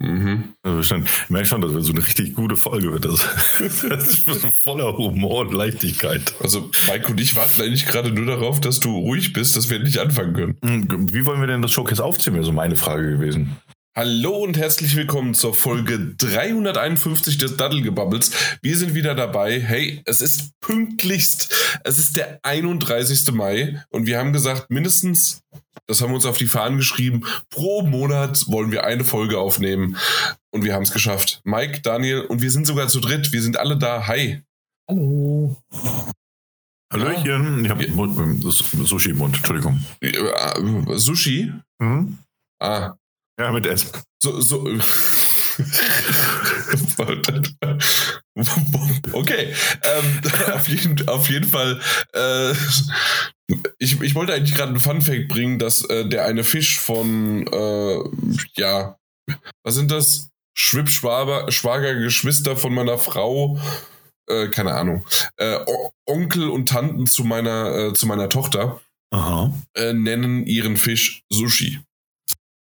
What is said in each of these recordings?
Mhm. Also schon, ich merke schon, dass wir so eine richtig gute Folge wird. Das, das ist voller Humor und Leichtigkeit. Also Mike und ich warten eigentlich gerade nur darauf, dass du ruhig bist, dass wir nicht anfangen können. Hm, Wie wollen wir denn das Showcase aufziehen, wäre so meine Frage gewesen. Hallo und herzlich willkommen zur Folge 351 des Daddelgebubbles. Wir sind wieder dabei. Hey, es ist pünktlichst. Es ist der 31. Mai und wir haben gesagt, mindestens, das haben wir uns auf die Fahnen geschrieben, pro Monat wollen wir eine Folge aufnehmen. Und wir haben es geschafft. Mike, Daniel und wir sind sogar zu dritt. Wir sind alle da. Hi. Hallo. Hallöchen. Ich habe Sushi im Mund, Entschuldigung. Äh, äh, Sushi? Mhm. Ah, Ja, mit S. so, so. okay, ähm, auf, jeden, auf jeden Fall. Äh, ich, ich wollte eigentlich gerade einen Funfact bringen, dass äh, der eine Fisch von, äh, ja, was sind das? Schwibschwager, Schwager, Geschwister von meiner Frau, äh, keine Ahnung, äh, Onkel und Tanten zu meiner, äh, zu meiner Tochter Aha. äh, nennen ihren Fisch Sushi.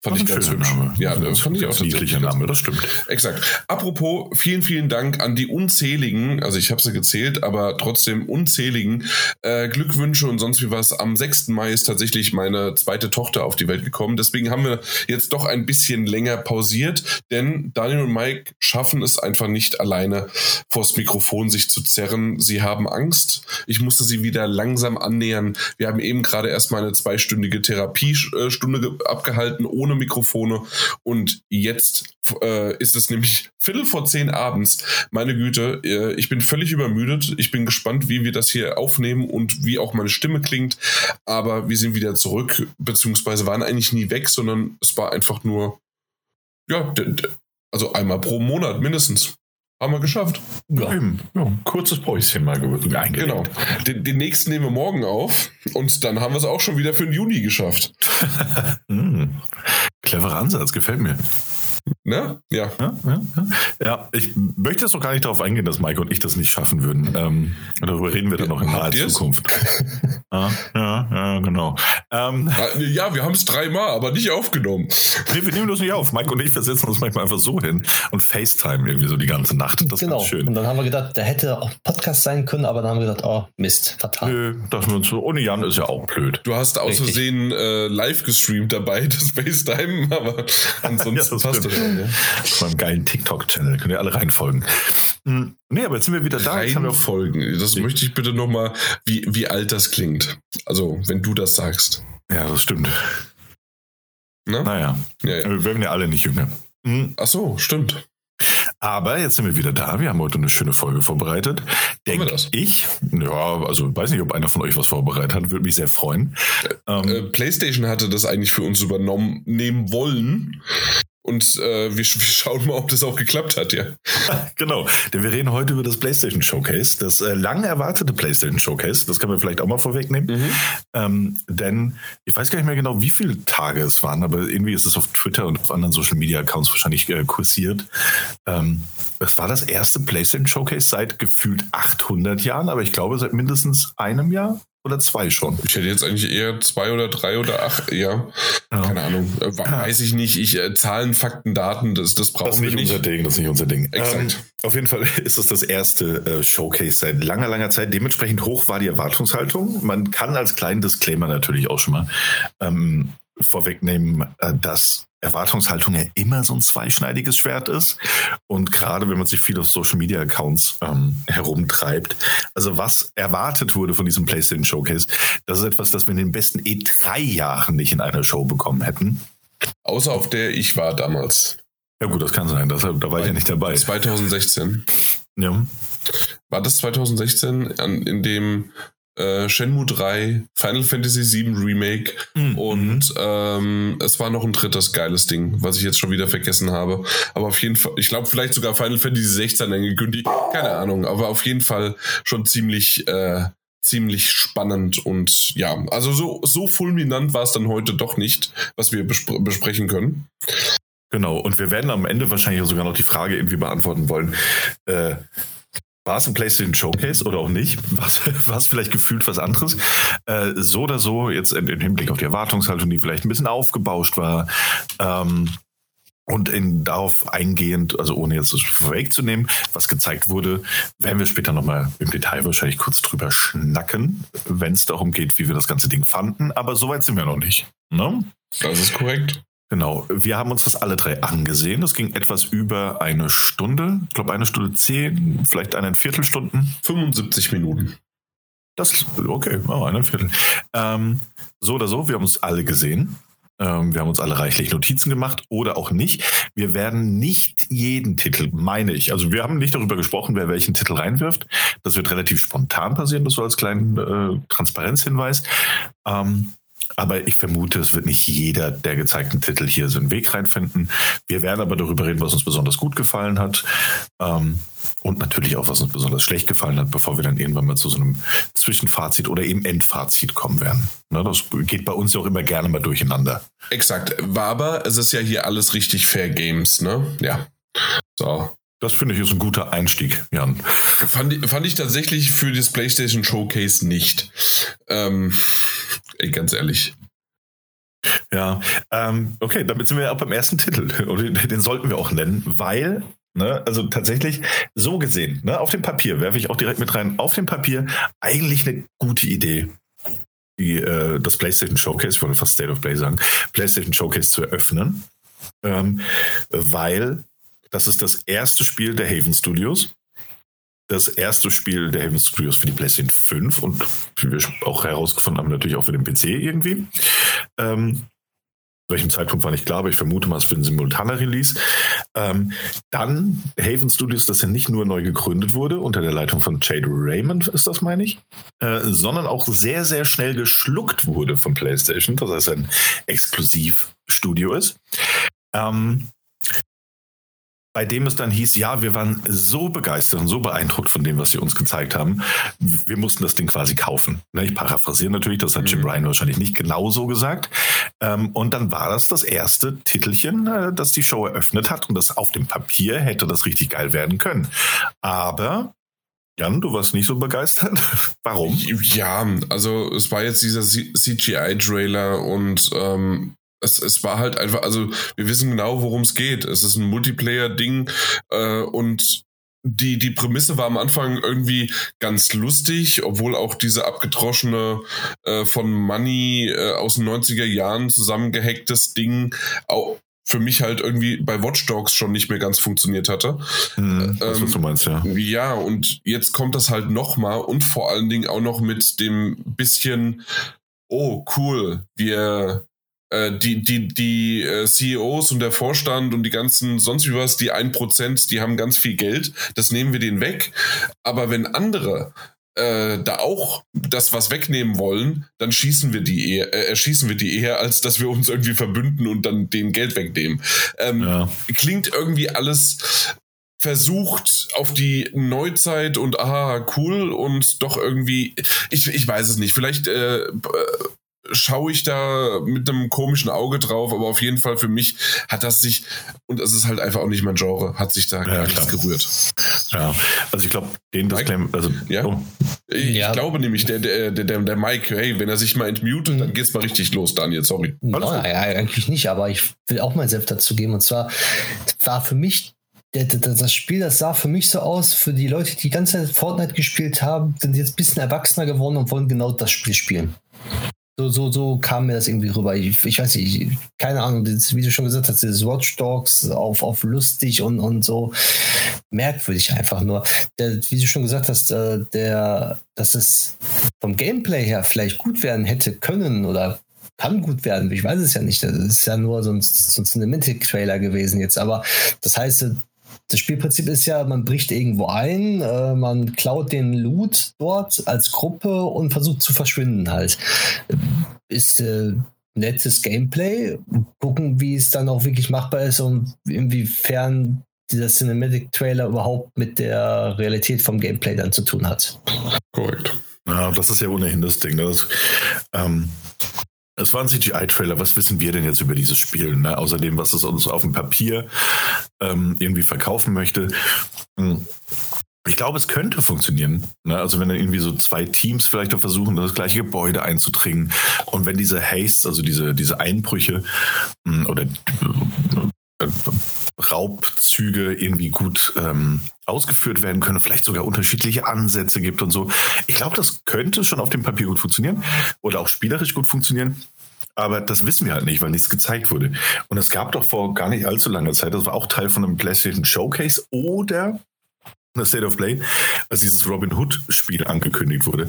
Fand Das ich ganz hübsch. Name. Ja, Also, das fand ich auch tatsächlich ganz Name, das stimmt. Exakt. Apropos, vielen, vielen Dank an die unzähligen, also ich habe sie gezählt, aber trotzdem unzähligen äh, Glückwünsche und sonst wie was. Am 6. Mai ist tatsächlich meine zweite Tochter auf die Welt gekommen. Deswegen haben wir jetzt doch ein bisschen länger pausiert, denn Daniel und Mike schaffen es einfach nicht alleine vors Mikrofon sich zu zerren. Sie haben Angst. Ich musste sie wieder langsam annähern. Wir haben eben gerade erst mal eine zweistündige Therapiestunde ge- abgehalten ohne Mikrofone und jetzt äh, ist es nämlich Viertel vor zehn abends. Meine Güte, äh, ich bin völlig übermüdet. Ich bin gespannt, wie wir das hier aufnehmen und wie auch meine Stimme klingt. Aber wir sind wieder zurück, beziehungsweise waren eigentlich nie weg, sondern es war einfach nur, ja, also einmal pro Monat mindestens. Haben wir geschafft. Ja. Eben. Ja, kurzes Päuschen mal ge- eingelegt. Genau. Den, den nächsten nehmen wir morgen auf und dann haben wir es auch schon wieder für den Juni geschafft. Hm. Cleverer Ansatz, gefällt mir. Ne? Ja. Ja, ja, ja. ja, ich möchte jetzt noch gar nicht darauf eingehen, dass Mike und ich das nicht schaffen würden. Ähm, darüber reden wir dann noch in naher? Zukunft. ja, ja, ja, genau. Ähm, Ja, wir haben es dreimal, aber nicht aufgenommen. nee, wir nehmen das nicht auf. Mike und ich versetzen uns manchmal einfach so hin und FaceTime irgendwie so die ganze Nacht. Das ist genau. ganz schön. Und dann haben wir gedacht, der hätte auch Podcast sein können, aber dann haben wir gedacht, oh Mist, fatal. Nö, dachten wir uns so, ohne Jan ist ja auch blöd. Du hast aus. Versehen äh, live gestreamt dabei, das FaceTime, aber ansonsten Ja, das passt das stimmt. schon. Ja. Beim geilen TikTok-Channel. Könnt ihr alle reinfolgen. Hm, Nee, aber jetzt sind wir wieder da. Auf Reihenfolgen. Das möchte ich bitte nochmal, wie, wie alt das klingt. Also, wenn du das sagst. ja, das stimmt. Ne? Naja, Ja, ja. wir werden ja alle nicht jünger. Hm, Ach so, stimmt. Aber jetzt sind wir wieder da. Wir haben heute eine schöne Folge vorbereitet. Denke ich. Ja, also weiß nicht, ob einer von euch was vorbereitet hat. Würde mich sehr freuen. Ähm, Äh, PlayStation hatte das eigentlich für uns übernommen nehmen wollen. Und äh, wir, wir schauen mal, ob das auch geklappt hat, ja. Genau, denn wir reden heute über das PlayStation Showcase, das äh, lang erwartete PlayStation Showcase. Das können wir vielleicht auch mal vorwegnehmen. Ähm, denn ich weiß gar nicht mehr genau, wie viele Tage es waren, aber irgendwie ist es auf Twitter und auf anderen Social Media Accounts wahrscheinlich äh, kursiert. Ähm, es war das erste PlayStation Showcase seit gefühlt 800 Jahren, aber ich glaube seit mindestens einem Jahr oder zwei schon. Ich hätte jetzt eigentlich eher zwei oder drei oder acht, ja. Ja. Keine Ahnung. Äh, weiß ich nicht. Ich, äh, Zahlen, Fakten, Daten, das, das brauchen Das wir nicht nicht. unser Ding, das ist nicht unser Ding. Exakt. Ähm, auf jeden Fall ist es das erste äh, Showcase seit langer, langer Zeit. Dementsprechend hoch war die Erwartungshaltung. Man kann als kleinen Disclaimer natürlich auch schon mal ähm, vorwegnehmen, äh, dass Erwartungshaltung ja immer so ein zweischneidiges Schwert ist. Und gerade wenn man sich viel auf Social Media Accounts ähm, herumtreibt, also was erwartet wurde von diesem PlayStation Showcase, das ist etwas, das wir in den besten E3-Jahren nicht in einer Show bekommen hätten. Außer auf der ich war damals. Ja gut, das kann sein, das, da war ich ja nicht dabei. 2016. Ja. War das 2016, an, in dem äh, Shenmue 3, Final Fantasy 7 Remake Mhm. und ähm, es war noch ein drittes geiles Ding, was ich jetzt schon wieder vergessen habe. Aber auf jeden Fall, ich glaube vielleicht sogar Final Fantasy 16 angekündigt, keine Ahnung, aber auf jeden Fall schon ziemlich äh, ziemlich spannend und ja, also so, so fulminant war es dann heute doch nicht, was wir bespr besprechen können. Genau, und wir werden am Ende wahrscheinlich sogar noch die Frage irgendwie beantworten wollen. Äh, war es ein PlayStation Showcase oder auch nicht? War es vielleicht gefühlt was anderes? Äh, so oder so, jetzt im Hinblick auf die Erwartungshaltung, die vielleicht ein bisschen aufgebauscht war. Ähm, Und in, darauf eingehend, also ohne jetzt das vorwegzunehmen, was gezeigt wurde, werden wir später nochmal im Detail wahrscheinlich kurz drüber schnacken, wenn es darum geht, wie wir das ganze Ding fanden. Aber soweit sind wir noch nicht. Ne? Das ist korrekt. Genau. Wir haben uns das alle drei angesehen. Das ging etwas über eine Stunde. Ich glaube, eine Stunde zehn, vielleicht eine Viertelstunden. 75 Minuten. Das, okay, oh, eine Viertel. Ähm, so oder so, wir haben uns alle gesehen. Ähm, wir haben uns alle reichlich Notizen gemacht oder auch nicht. Wir werden nicht jeden Titel, meine ich, also wir haben nicht darüber gesprochen, wer welchen Titel reinwirft. Das wird relativ spontan passieren, das so als kleinen äh, Transparenzhinweis. Ähm, aber ich vermute, es wird nicht jeder der gezeigten Titel hier so einen Weg reinfinden. Wir werden aber darüber reden, was uns besonders gut gefallen hat. Ähm, und natürlich auch, was uns besonders schlecht gefallen hat, bevor wir dann irgendwann mal zu so einem Zwischenfazit oder eben Endfazit kommen werden. Ne, das geht bei uns ja auch immer gerne mal durcheinander. Exakt. War aber, es ist ja hier alles richtig Fair Games, ne? Ja. So. Das finde ich ist ein guter Einstieg, Jan. Fand, fand ich tatsächlich für das PlayStation Showcase nicht. Ähm, ey, ganz ehrlich. Ja, ähm, okay, damit sind wir ja auch beim ersten Titel. Und den sollten wir auch nennen, weil Ne, also tatsächlich so gesehen, ne, auf dem Papier werfe ich auch direkt mit rein. Auf dem Papier eigentlich eine gute Idee, die, äh, das PlayStation Showcase, ich wollte fast State of Play sagen, PlayStation Showcase zu eröffnen, ähm, weil das ist das erste Spiel der Haven Studios. Das erste Spiel der Haven Studios für die PlayStation 5 und wie wir auch herausgefunden haben, natürlich auch für den PC irgendwie. Ähm, welchem Zeitpunkt war nicht klar, aber ich vermute mal, es wird ein simultaner Release. Ähm, dann Haven Studios, das ja nicht nur neu gegründet wurde, unter der Leitung von Jade Raymond ist das, meine ich, äh, sondern auch sehr, sehr schnell geschluckt wurde von PlayStation, das heißt ein Exklusivstudio ist. Ähm, bei dem es dann hieß, ja, wir waren so begeistert und so beeindruckt von dem, was sie uns gezeigt haben. Wir mussten das Ding quasi kaufen. Ne, ich paraphrasiere natürlich, das hat Jim mhm. Ryan wahrscheinlich nicht genau so gesagt. Ähm, und dann war das das erste Titelchen, äh, das die Show eröffnet hat und das auf dem Papier hätte das richtig geil werden können. Aber Jan, du warst nicht so begeistert. Warum? Ja, also es war jetzt dieser CGI-Trailer und ähm, es, es war halt einfach, also wir wissen genau, worum es geht. Es ist ein Multiplayer-Ding äh, und die, die Prämisse war am Anfang irgendwie ganz lustig, obwohl auch diese abgedroschene äh, von Money äh, aus den 90er Jahren zusammengehacktes Ding auch für mich halt irgendwie bei Watch Dogs schon nicht mehr ganz funktioniert hatte. Hm, das, ähm, was du meinst, ja. Ja, und jetzt kommt das halt nochmal und vor allen Dingen auch noch mit dem bisschen, oh cool, wir die, die, die äh, CEOs und der Vorstand und die ganzen sonst wie was, die ein Prozent, die haben ganz viel Geld, das nehmen wir denen weg. Aber wenn andere äh, da auch das was wegnehmen wollen, dann schießen wir die eher, äh, erschießen wir die eher, als dass wir uns irgendwie verbünden und dann den Geld wegnehmen. Ähm, ja. Klingt irgendwie alles versucht auf die Neuzeit und aha, cool und doch irgendwie, ich, ich weiß es nicht, vielleicht äh, schaue ich da mit einem komischen Auge drauf, aber auf jeden Fall für mich hat das sich, und es ist halt einfach auch nicht mein Genre, hat sich da ja, gar nichts gerührt. Ja, also ich glaube, den Disclaimer, also ja. Oh. Ich ja. glaube nämlich, der, der, der, der Mike, hey, wenn er sich mal entmutet, mhm. dann geht's mal richtig los, Daniel, sorry. No, ja, eigentlich nicht, aber ich will auch mal Selbst dazu geben. Und zwar war für mich das Spiel, das sah für mich so aus, für die Leute, die die ganze Zeit Fortnite gespielt haben, sind jetzt ein bisschen erwachsener geworden und wollen genau das Spiel spielen. So, so, so kam mir das irgendwie rüber. Ich, ich weiß nicht, keine Ahnung, das, wie du schon gesagt hast, dieses Watch Dogs auf, auf lustig und, und so merkwürdig einfach nur. Der, wie du schon gesagt hast, äh, der, dass es vom Gameplay her vielleicht gut werden hätte können oder kann gut werden. Ich weiß es ja nicht. Das ist ja nur so ein, so ein Cinematic-Trailer gewesen jetzt. Aber das heißt, das Spielprinzip ist ja, man bricht irgendwo ein, äh, man klaut den Loot dort als Gruppe und versucht zu verschwinden halt. Ist äh, nettes Gameplay. Gucken, wie es dann auch wirklich machbar ist und inwiefern dieser Cinematic Trailer überhaupt mit der Realität vom Gameplay dann zu tun hat. Korrekt. Ja, das ist ja ohnehin das Ding. Das, ähm, es war ein CGI-Trailer. Was wissen wir denn jetzt über dieses Spiel? Ne? Außerdem, was es uns auf dem Papier ähm, irgendwie verkaufen möchte. Hm. Ich glaube, es könnte funktionieren. Ne? Also wenn dann irgendwie so zwei Teams vielleicht auch versuchen, das gleiche Gebäude einzudringen und wenn diese Hastes, also diese, diese Einbrüche hm, oder äh, Raubzüge irgendwie gut ähm, ausgeführt werden können, vielleicht sogar unterschiedliche Ansätze gibt und so. Ich glaube, das könnte schon auf dem Papier gut funktionieren oder auch spielerisch gut funktionieren. Aber das wissen wir halt nicht, weil nichts gezeigt wurde. Und es gab doch vor gar nicht allzu langer Zeit, das war auch Teil von einem PlayStation Showcase oder The State of Play, als dieses Robin Hood-Spiel angekündigt wurde,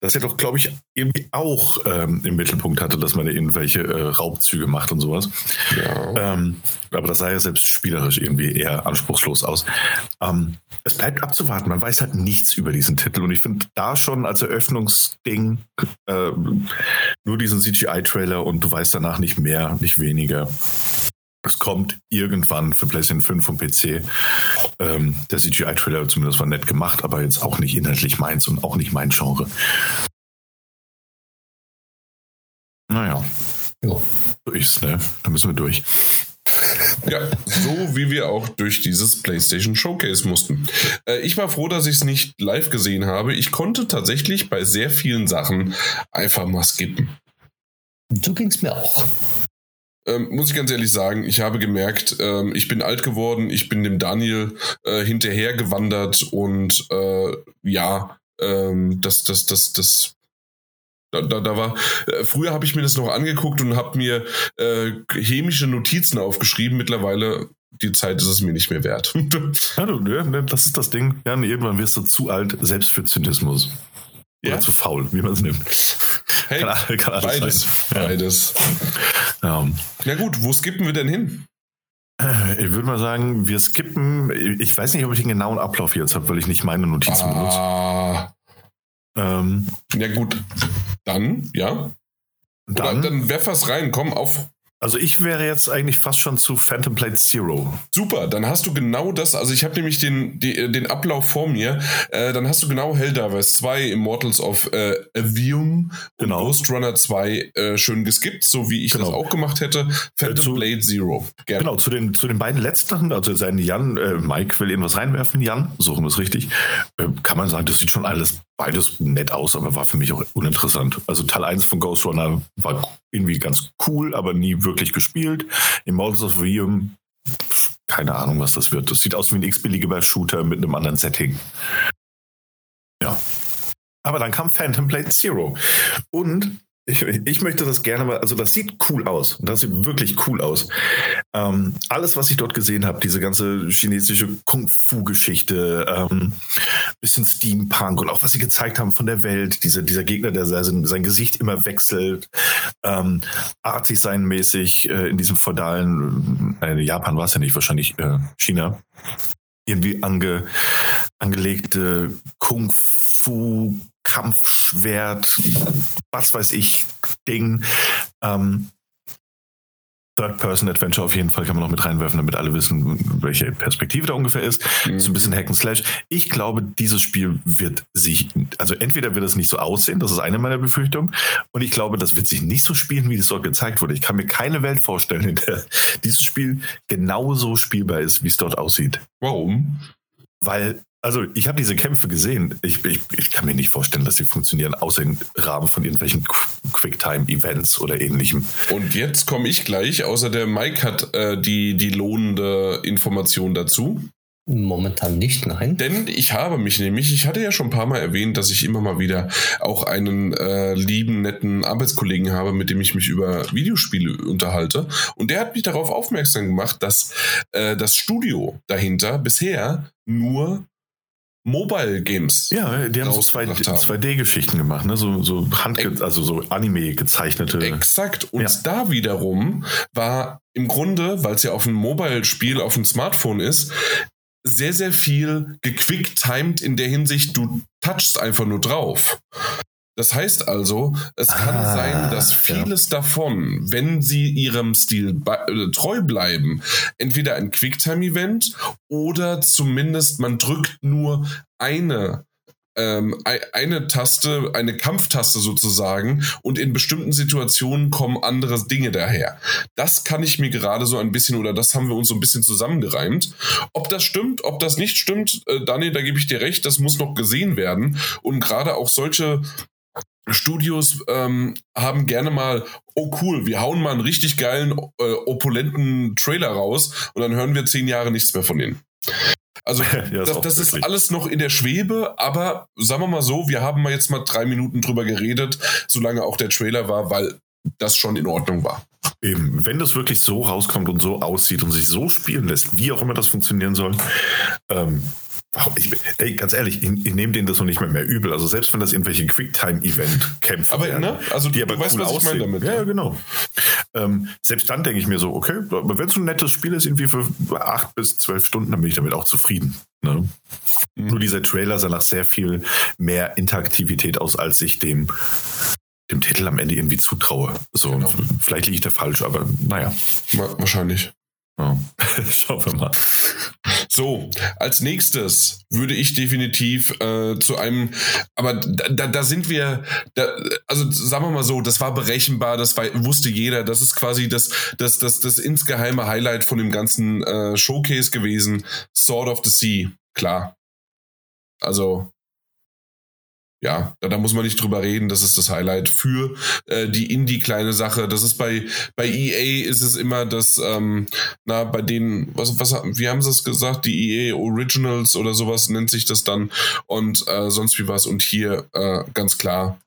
dass er doch, glaube ich, irgendwie auch ähm, im Mittelpunkt hatte, dass man irgendwelche äh, Raubzüge macht und sowas. Ja. Ähm, aber das sah ja selbst spielerisch irgendwie eher anspruchslos aus. Ähm, es bleibt abzuwarten, man weiß halt nichts über diesen Titel und ich finde da schon als Eröffnungsding äh, nur diesen CGI-Trailer und du weißt danach nicht mehr, nicht weniger. Es kommt irgendwann für PlayStation 5 und PC. Ähm, der CGI-Trailer zumindest war nett gemacht, aber jetzt auch nicht inhaltlich meins und auch nicht mein Genre. Naja. Jo. So ist's, ne? Da müssen wir durch. Ja, so wie wir auch durch dieses PlayStation Showcase mussten. Äh, ich war froh, dass ich es nicht live gesehen habe. Ich konnte tatsächlich bei sehr vielen Sachen einfach mal skippen. So ging es mir auch ähm, muss ich ganz ehrlich sagen, ich habe gemerkt, ähm, ich bin alt geworden, ich bin dem Daniel äh, hinterhergewandert und äh, ja, ähm, das, das, das, das, da, da, da war, äh, früher habe ich mir das noch angeguckt und habe mir äh, chemische Notizen aufgeschrieben. Mittlerweile, die Zeit ist es mir nicht mehr wert. ja, du, ja, ne, das ist das Ding. Ja, irgendwann wirst du zu alt, selbst für Zynismus. Oder ja? zu faul, wie man es nimmt. Hey, kann, kann beides. Sein. Beides. Ja. ja gut, wo skippen wir denn hin? Äh, ich würde mal sagen, wir skippen. Ich weiß nicht, ob ich den genauen Ablauf jetzt habe, weil ich nicht meine Notizen ah. benutze. Ähm, ja gut, dann, ja. Dann, Oder, dann werf was rein, komm auf also ich wäre jetzt eigentlich fast schon zu Phantom Blade Zero. Super, dann hast du genau das. Also ich habe nämlich den, die, den Ablauf vor mir. Äh, dann hast du genau Helldivers 2, Immortals of äh, Avium und genau. Ghost Runner 2 äh, schön geskippt, so wie ich genau. das auch gemacht hätte. Phantom äh, zu, Blade Zero. Gerne. Genau, zu den, zu den beiden letzten, also sein Jan, äh, Mike will irgendwas reinwerfen, Jan, suchen wir es richtig. Äh, kann man sagen, das sieht schon alles beides nett aus, aber war für mich auch uninteressant. Also Teil 1 von Ghost Runner war irgendwie ganz cool, aber nie wirklich gespielt. Immortals of Realm, keine Ahnung, was das wird. Das sieht aus wie ein x-beliebiger Shooter mit einem anderen Setting. Ja. Aber dann kam Phantom Blade Zero. Und ich, ich, möchte das gerne mal, also das sieht cool aus. Das sieht wirklich cool aus. Ähm, alles, was ich dort gesehen habe, diese ganze chinesische Kung-Fu-Geschichte, ähm, bisschen Steampunk und auch was sie gezeigt haben von der Welt, diese, dieser Gegner, der sein, sein Gesicht immer wechselt, ähm, artig sein mäßig äh, in diesem feudalen, äh, Japan war es ja nicht, wahrscheinlich äh, China, irgendwie ange, angelegte Kung-Fu Kampfschwert, was weiß ich, Ding. Ähm, Third-Person-Adventure auf jeden Fall kann man noch mit reinwerfen, damit alle wissen, welche Perspektive da ungefähr ist. Mhm. So ein bisschen Hack and Slash. Ich glaube, dieses Spiel wird sich, also entweder wird es nicht so aussehen, das ist eine meiner Befürchtungen, und ich glaube, das wird sich nicht so spielen, wie es dort gezeigt wurde. Ich kann mir keine Welt vorstellen, in der dieses Spiel genauso spielbar ist, wie es dort aussieht. Warum? Weil also ich habe diese Kämpfe gesehen. Ich, ich, ich, kann mir nicht vorstellen, dass sie funktionieren, außer im Rahmen von irgendwelchen Quicktime-Events oder ähnlichem. Und jetzt komme ich gleich, außer der Mike hat äh, die, die lohnende Information dazu. Momentan nicht, nein. Denn ich habe mich nämlich, ich hatte ja schon ein paar Mal erwähnt, dass ich immer mal wieder auch einen äh, lieben, netten Arbeitskollegen habe, mit dem ich mich über Videospiele unterhalte. Und der hat mich darauf aufmerksam gemacht, dass äh, das Studio dahinter bisher nur Mobile Games. Ja, die haben so 2D-Geschichten gemacht, ne? so, so Hand, also so Anime gezeichnete. Exakt. Und ja. da wiederum war im Grunde, weil es ja auf ein Mobile-Spiel auf dem Smartphone ist, sehr, sehr viel gequicktimed in der Hinsicht, du touchst einfach nur drauf. Das heißt also, es kann ah, sein, dass vieles ja. davon, wenn sie ihrem Stil äh, treu bleiben, entweder ein Quicktime-Event oder zumindest man drückt nur eine ähm, eine Taste, eine Kampftaste sozusagen und in bestimmten Situationen kommen andere Dinge daher. Das kann ich mir gerade so ein bisschen oder das haben wir uns so ein bisschen zusammengereimt. Ob das stimmt, ob das nicht stimmt, äh, Daniel, da gebe ich dir recht, das muss noch gesehen werden und gerade auch solche Studios ähm, haben gerne mal, oh cool, wir hauen mal einen richtig geilen, äh, opulenten Trailer raus und dann hören wir zehn Jahre nichts mehr von denen. Also ja, das, das ist alles noch in der Schwebe, aber sagen wir mal so, wir haben mal jetzt mal drei Minuten drüber geredet, solange auch der Trailer war, weil das schon in Ordnung war. Eben, wenn das wirklich so rauskommt und so aussieht und sich so spielen lässt, wie auch immer das funktionieren soll, ähm, ich, ey, ganz ehrlich, ich, ich nehme denen das noch nicht mehr, mehr übel. Also selbst wenn das irgendwelche Quicktime-Event-Kämpfe aber, werden, ne? also die aber weißt, cool was aussehen. Ich damit, ja, ja, genau. Ähm, selbst dann denke ich mir so, okay, wenn es so ein nettes Spiel ist, irgendwie für acht bis zwölf Stunden, dann bin ich damit auch zufrieden. Ne? Mhm. Nur dieser Trailer sah nach sehr viel mehr Interaktivität aus, als ich dem dem Titel am Ende irgendwie zutraue. So, genau. vielleicht liege ich da falsch, aber naja. Wahrscheinlich. Schauen wir mal. So, als nächstes würde ich definitiv äh, zu einem, aber da, da sind wir, da, also sagen wir mal so, das war berechenbar, das war, wusste jeder, das ist quasi das, das, das, das insgeheime Highlight von dem ganzen äh, Showcase gewesen. Sword of the Sea, klar. Also ja, da, da, muss man nicht drüber reden. Das ist das Highlight für äh, die Indie-kleine Sache. Das ist bei, bei EA ist es immer das, ähm, na, bei denen, was, was, wie haben sie es gesagt? Die EA Originals oder sowas nennt sich das dann und äh, sonst wie was. Und hier äh, ganz klar,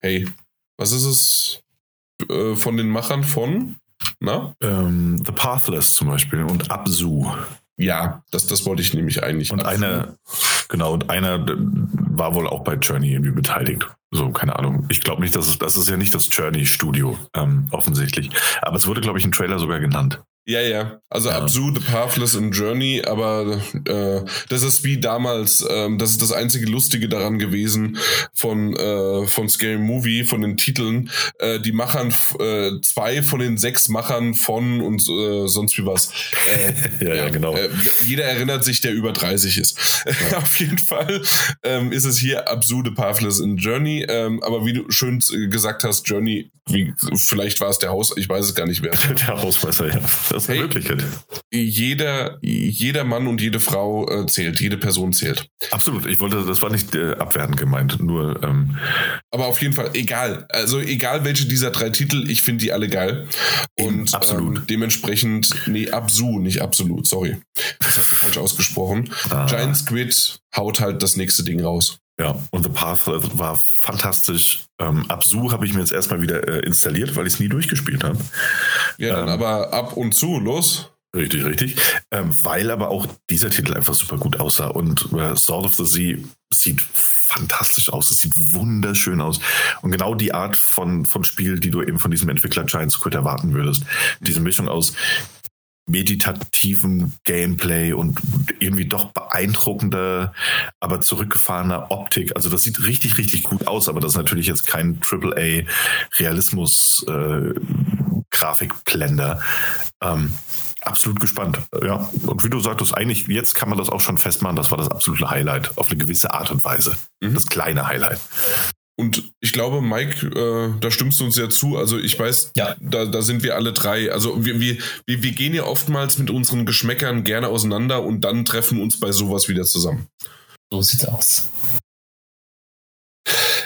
hey, was ist es äh, von den Machern von? Na? Ähm, The Pathless zum Beispiel und Absu. Ja, das, das wollte ich nämlich eigentlich. Und einer, genau, und einer war wohl auch bei Journey irgendwie beteiligt. So, keine Ahnung. Ich glaube nicht, dass es, das ist ja nicht das Journey-Studio, ähm, offensichtlich. Aber es wurde, glaube ich, im Trailer sogar genannt. Ja, ja. Also ja. Absu, The Pathless und Journey, aber äh, das ist wie damals, ähm, das ist das einzige Lustige daran gewesen von, äh, von Scary Movie, von den Titeln. Äh, die Machern, äh, zwei von den sechs Machern von und äh, sonst wie was. Äh, ja, ja, genau. Äh, jeder erinnert sich, der über 30 ist. Ja. Auf jeden Fall ähm, ist es hier Absu, The Pathless und Journey. Ähm, aber wie du schön gesagt hast, Journey, wie, vielleicht war es der Haus, ich weiß es gar nicht mehr. der Hausmeister, ja. Das ist eine hey, Möglichkeit. Jeder, jeder Mann und jede Frau äh, zählt, jede Person zählt. Absolut. Ich wollte, das war nicht äh, abwertend gemeint, nur. Ähm, Aber auf jeden Fall, egal. Also egal welche dieser drei Titel, ich finde die alle geil. Und absolut. Ähm, dementsprechend, nee, Absu, nicht absolut, sorry. Das hast du falsch ausgesprochen. Ah. Giant Squid haut halt das nächste Ding raus. Ja, und The Path war fantastisch. Ähm, Absu habe ich mir jetzt erstmal wieder äh, installiert, weil ich es nie durchgespielt habe. Ja, dann ähm, aber ab und zu, los. Richtig, richtig. Ähm, weil aber auch dieser Titel einfach super gut aussah und äh, Sword of the Sea sieht fantastisch aus. Es sieht wunderschön aus. Und genau die Art von, von Spiel, die du eben von diesem Entwickler Giant Squid erwarten würdest. Diese Mischung aus meditativen Gameplay und irgendwie doch beeindruckender, aber zurückgefahrener Optik. Also das sieht richtig, richtig gut aus, aber das ist natürlich jetzt kein AAA Realismus äh. Ähm, absolut gespannt. Ja, und wie du sagtest, eigentlich jetzt kann man das auch schon festmachen, das war das absolute Highlight auf eine gewisse Art und Weise. Mhm. Das kleine Highlight. Und ich glaube, Mike, äh, da stimmst du uns ja zu. Also ich weiß, ja. da, da sind wir alle drei. Also wir, wir, wir, wir gehen ja oftmals mit unseren Geschmäckern gerne auseinander und dann treffen uns bei sowas wieder zusammen. So sieht's aus.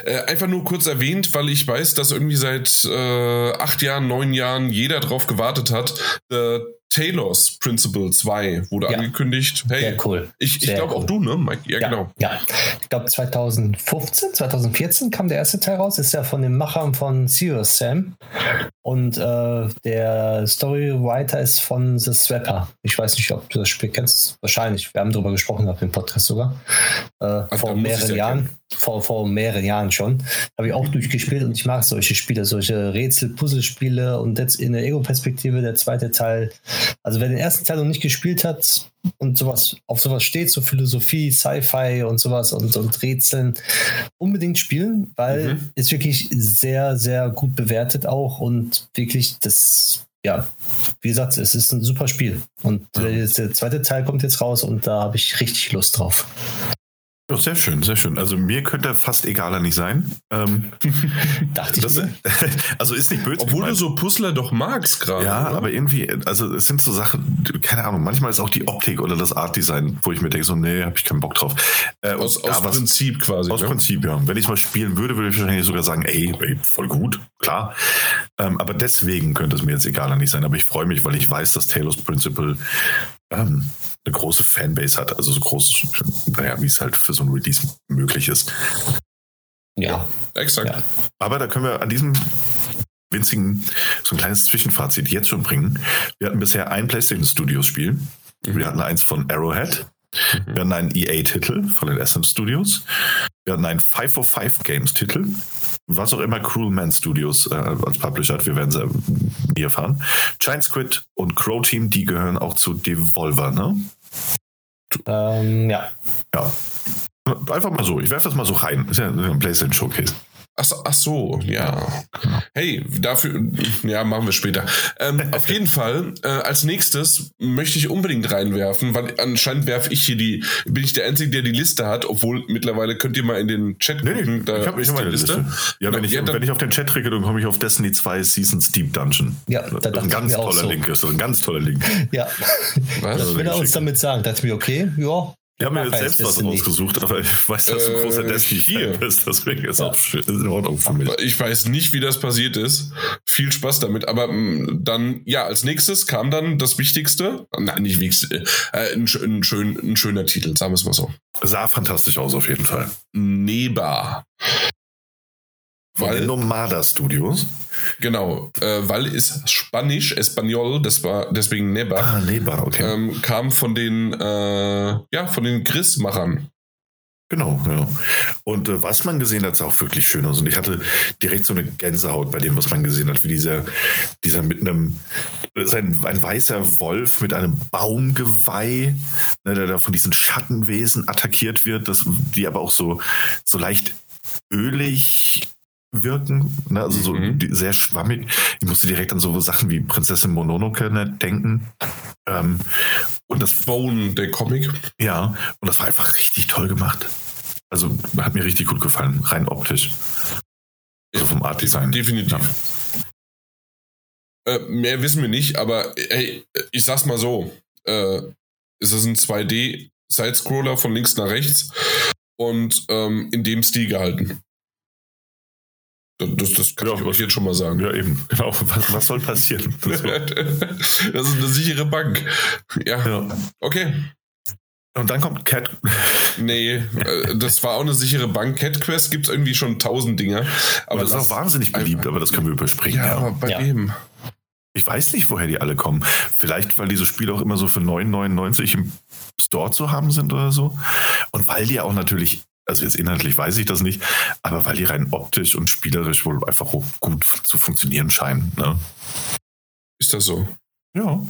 Äh, einfach nur kurz erwähnt, weil ich weiß, dass irgendwie seit äh, acht Jahren, neun Jahren jeder drauf gewartet hat. Äh, Taylors Principle 2 wurde ja. angekündigt. Hey, Sehr cool. Ich, ich glaube auch du, ne, Mike? Ja, ja genau. Ja, ich glaube 2015, 2014 kam der erste Teil raus. Ist ja von den Machern von Serious Sam. Und äh, der Storywriter ist von The Swapper. Ich weiß nicht, ob du das Spiel kennst. Wahrscheinlich. Wir haben darüber gesprochen auf dem Podcast sogar. Äh, vor mehreren Jahren. Vor, vor mehreren Jahren schon. Habe ich auch durchgespielt und ich mag solche Spiele, solche Rätsel-Puzzle-Spiele und jetzt in der Ego-Perspektive der zweite Teil. Also wer den ersten Teil noch nicht gespielt hat, und sowas, auf sowas steht, so Philosophie, Sci-Fi und sowas und, und Rätseln, unbedingt spielen, weil mhm. es wirklich sehr, sehr gut bewertet auch und wirklich das, ja, wie gesagt, es ist ein super Spiel. Und der zweite Teil kommt jetzt raus und da habe ich richtig Lust drauf. Ja, sehr schön, sehr schön. Also mir könnte fast egaler nicht sein. Ähm, Dachte ich das, mir. also ist nicht böse. Obwohl du gemeint. so Puzzler doch magst gerade. Ja, oder? aber irgendwie, also es sind so Sachen, keine Ahnung, manchmal ist auch die Optik oder das Artdesign, wo ich mir denke, so, nee, habe ich keinen Bock drauf. Äh, aus, aus was- Prinzip quasi. Aus ne? Prinzip, ja. Wenn ich es mal spielen würde, würde ich wahrscheinlich sogar sagen, ey, ey voll gut, klar. Ähm, aber deswegen könnte es mir jetzt egaler nicht sein. Aber ich freue mich, weil ich weiß, dass Talos Principle ähm, eine große Fanbase hat. Also so groß, naja, wie es halt für so ein Release möglich ist. Ja, Exakt. Ja. Aber da können wir an diesem winzigen, so ein kleines Zwischenfazit jetzt schon bringen. Wir hatten bisher ein PlayStation Studios Spiel. Wir hatten eins von Arrowhead. Wir hatten einen EA-Titel von den Essence Studios. Wir hatten einen 505 Games-Titel. Was auch immer Cruel Man Studios äh, als Publisher hat, wir werden sie nie erfahren. Giant Squid und Crow Team, die gehören auch zu Devolver, ne? ähm, ja. Ja. Einfach mal so. Ich werfe das mal so rein. Ist ja ein PlayStation Showcase. Ach, so- ach so, ja. Hey, dafür, ja, machen wir später. Ähm, auf jeden Fall, äh, als nächstes möchte ich unbedingt reinwerfen, weil anscheinend werfe ich hier die, bin ich der Einzige, der die Liste hat, obwohl mittlerweile könnt ihr mal in den Chat Nee, nee, gucken, da ich habe die meine Liste. Ja, wenn, Na, ich, ja, dann- wenn ich auf den Chat drücke, dann komme ich auf Destiny 2 Seasons Deep Dungeon. Ja, das da ist ein ganz toller so. Link. Das ist ein ganz toller Link. Ja, Was? das will er uns damit sagen. Dachte ich mir, okay, ja. Ich habe mir jetzt selbst was Destiny. ausgesucht, aber ich weiß, dass du Äh, großer hier. Destiny-Fan bist. Deswegen ist Ja. auch in Ordnung für mich. Ich weiß nicht, wie das passiert ist. Viel Spaß damit. Aber mh, dann, ja, als nächstes kam dann das Wichtigste. Nein, nicht Wichtigste. Äh, ein, ein, schön, ein schöner Titel, sagen wir es mal so. Sah fantastisch aus auf jeden Fall. Neba. Weil, Nomada Studios. genau, äh, weil ist Spanisch, Espanol, das war deswegen Neba, Ah, Neba, okay. ähm, kam von den, äh, ja, von den Chris-Machern. Genau, ja. Und äh, was man gesehen hat, sah auch wirklich schön aus. Und ich hatte direkt so eine Gänsehaut bei dem, was man gesehen hat, wie dieser, dieser mit einem, ein, ein weißer Wolf mit einem Baumgeweih, ne, der da von diesen Schattenwesen attackiert wird, das, die aber auch so, so leicht ölig wirken, ne? also so Mhm. sehr schwammig. Ich musste direkt an so Sachen wie Prinzessin Mononoke ne, denken. Ähm, und das Bone, der Comic. ja, und das war einfach richtig toll gemacht. Also hat mir richtig gut gefallen, rein optisch. Also vom Art Design. Definitiv. Äh, mehr wissen wir nicht, aber ey, ich sag's mal so: äh, Es ist ein 2D-Sidescroller von links nach rechts und ähm, in dem Stil gehalten. Das, das, das kann Ja, ich euch jetzt schon mal sagen. Ja, eben. Genau. Was, was soll passieren? Das das ist eine sichere Bank. Ja, ja. okay. Und dann kommt Cat. Nee, äh, das war auch eine sichere Bank. Cat Quest gibt's irgendwie schon tausend Dinger. Aber das ist auch wahnsinnig beliebt, aber das können wir überspringen. Ja, Ja, aber bei Ja. dem. Ich weiß nicht, woher die alle kommen. Vielleicht, weil diese Spiele auch immer so für 9,99 im Store zu haben sind oder so. Und weil die auch natürlich, also jetzt inhaltlich weiß ich das nicht, aber weil die rein optisch und spielerisch wohl einfach gut zu funktionieren scheinen. Ne? Ist das so? Ja.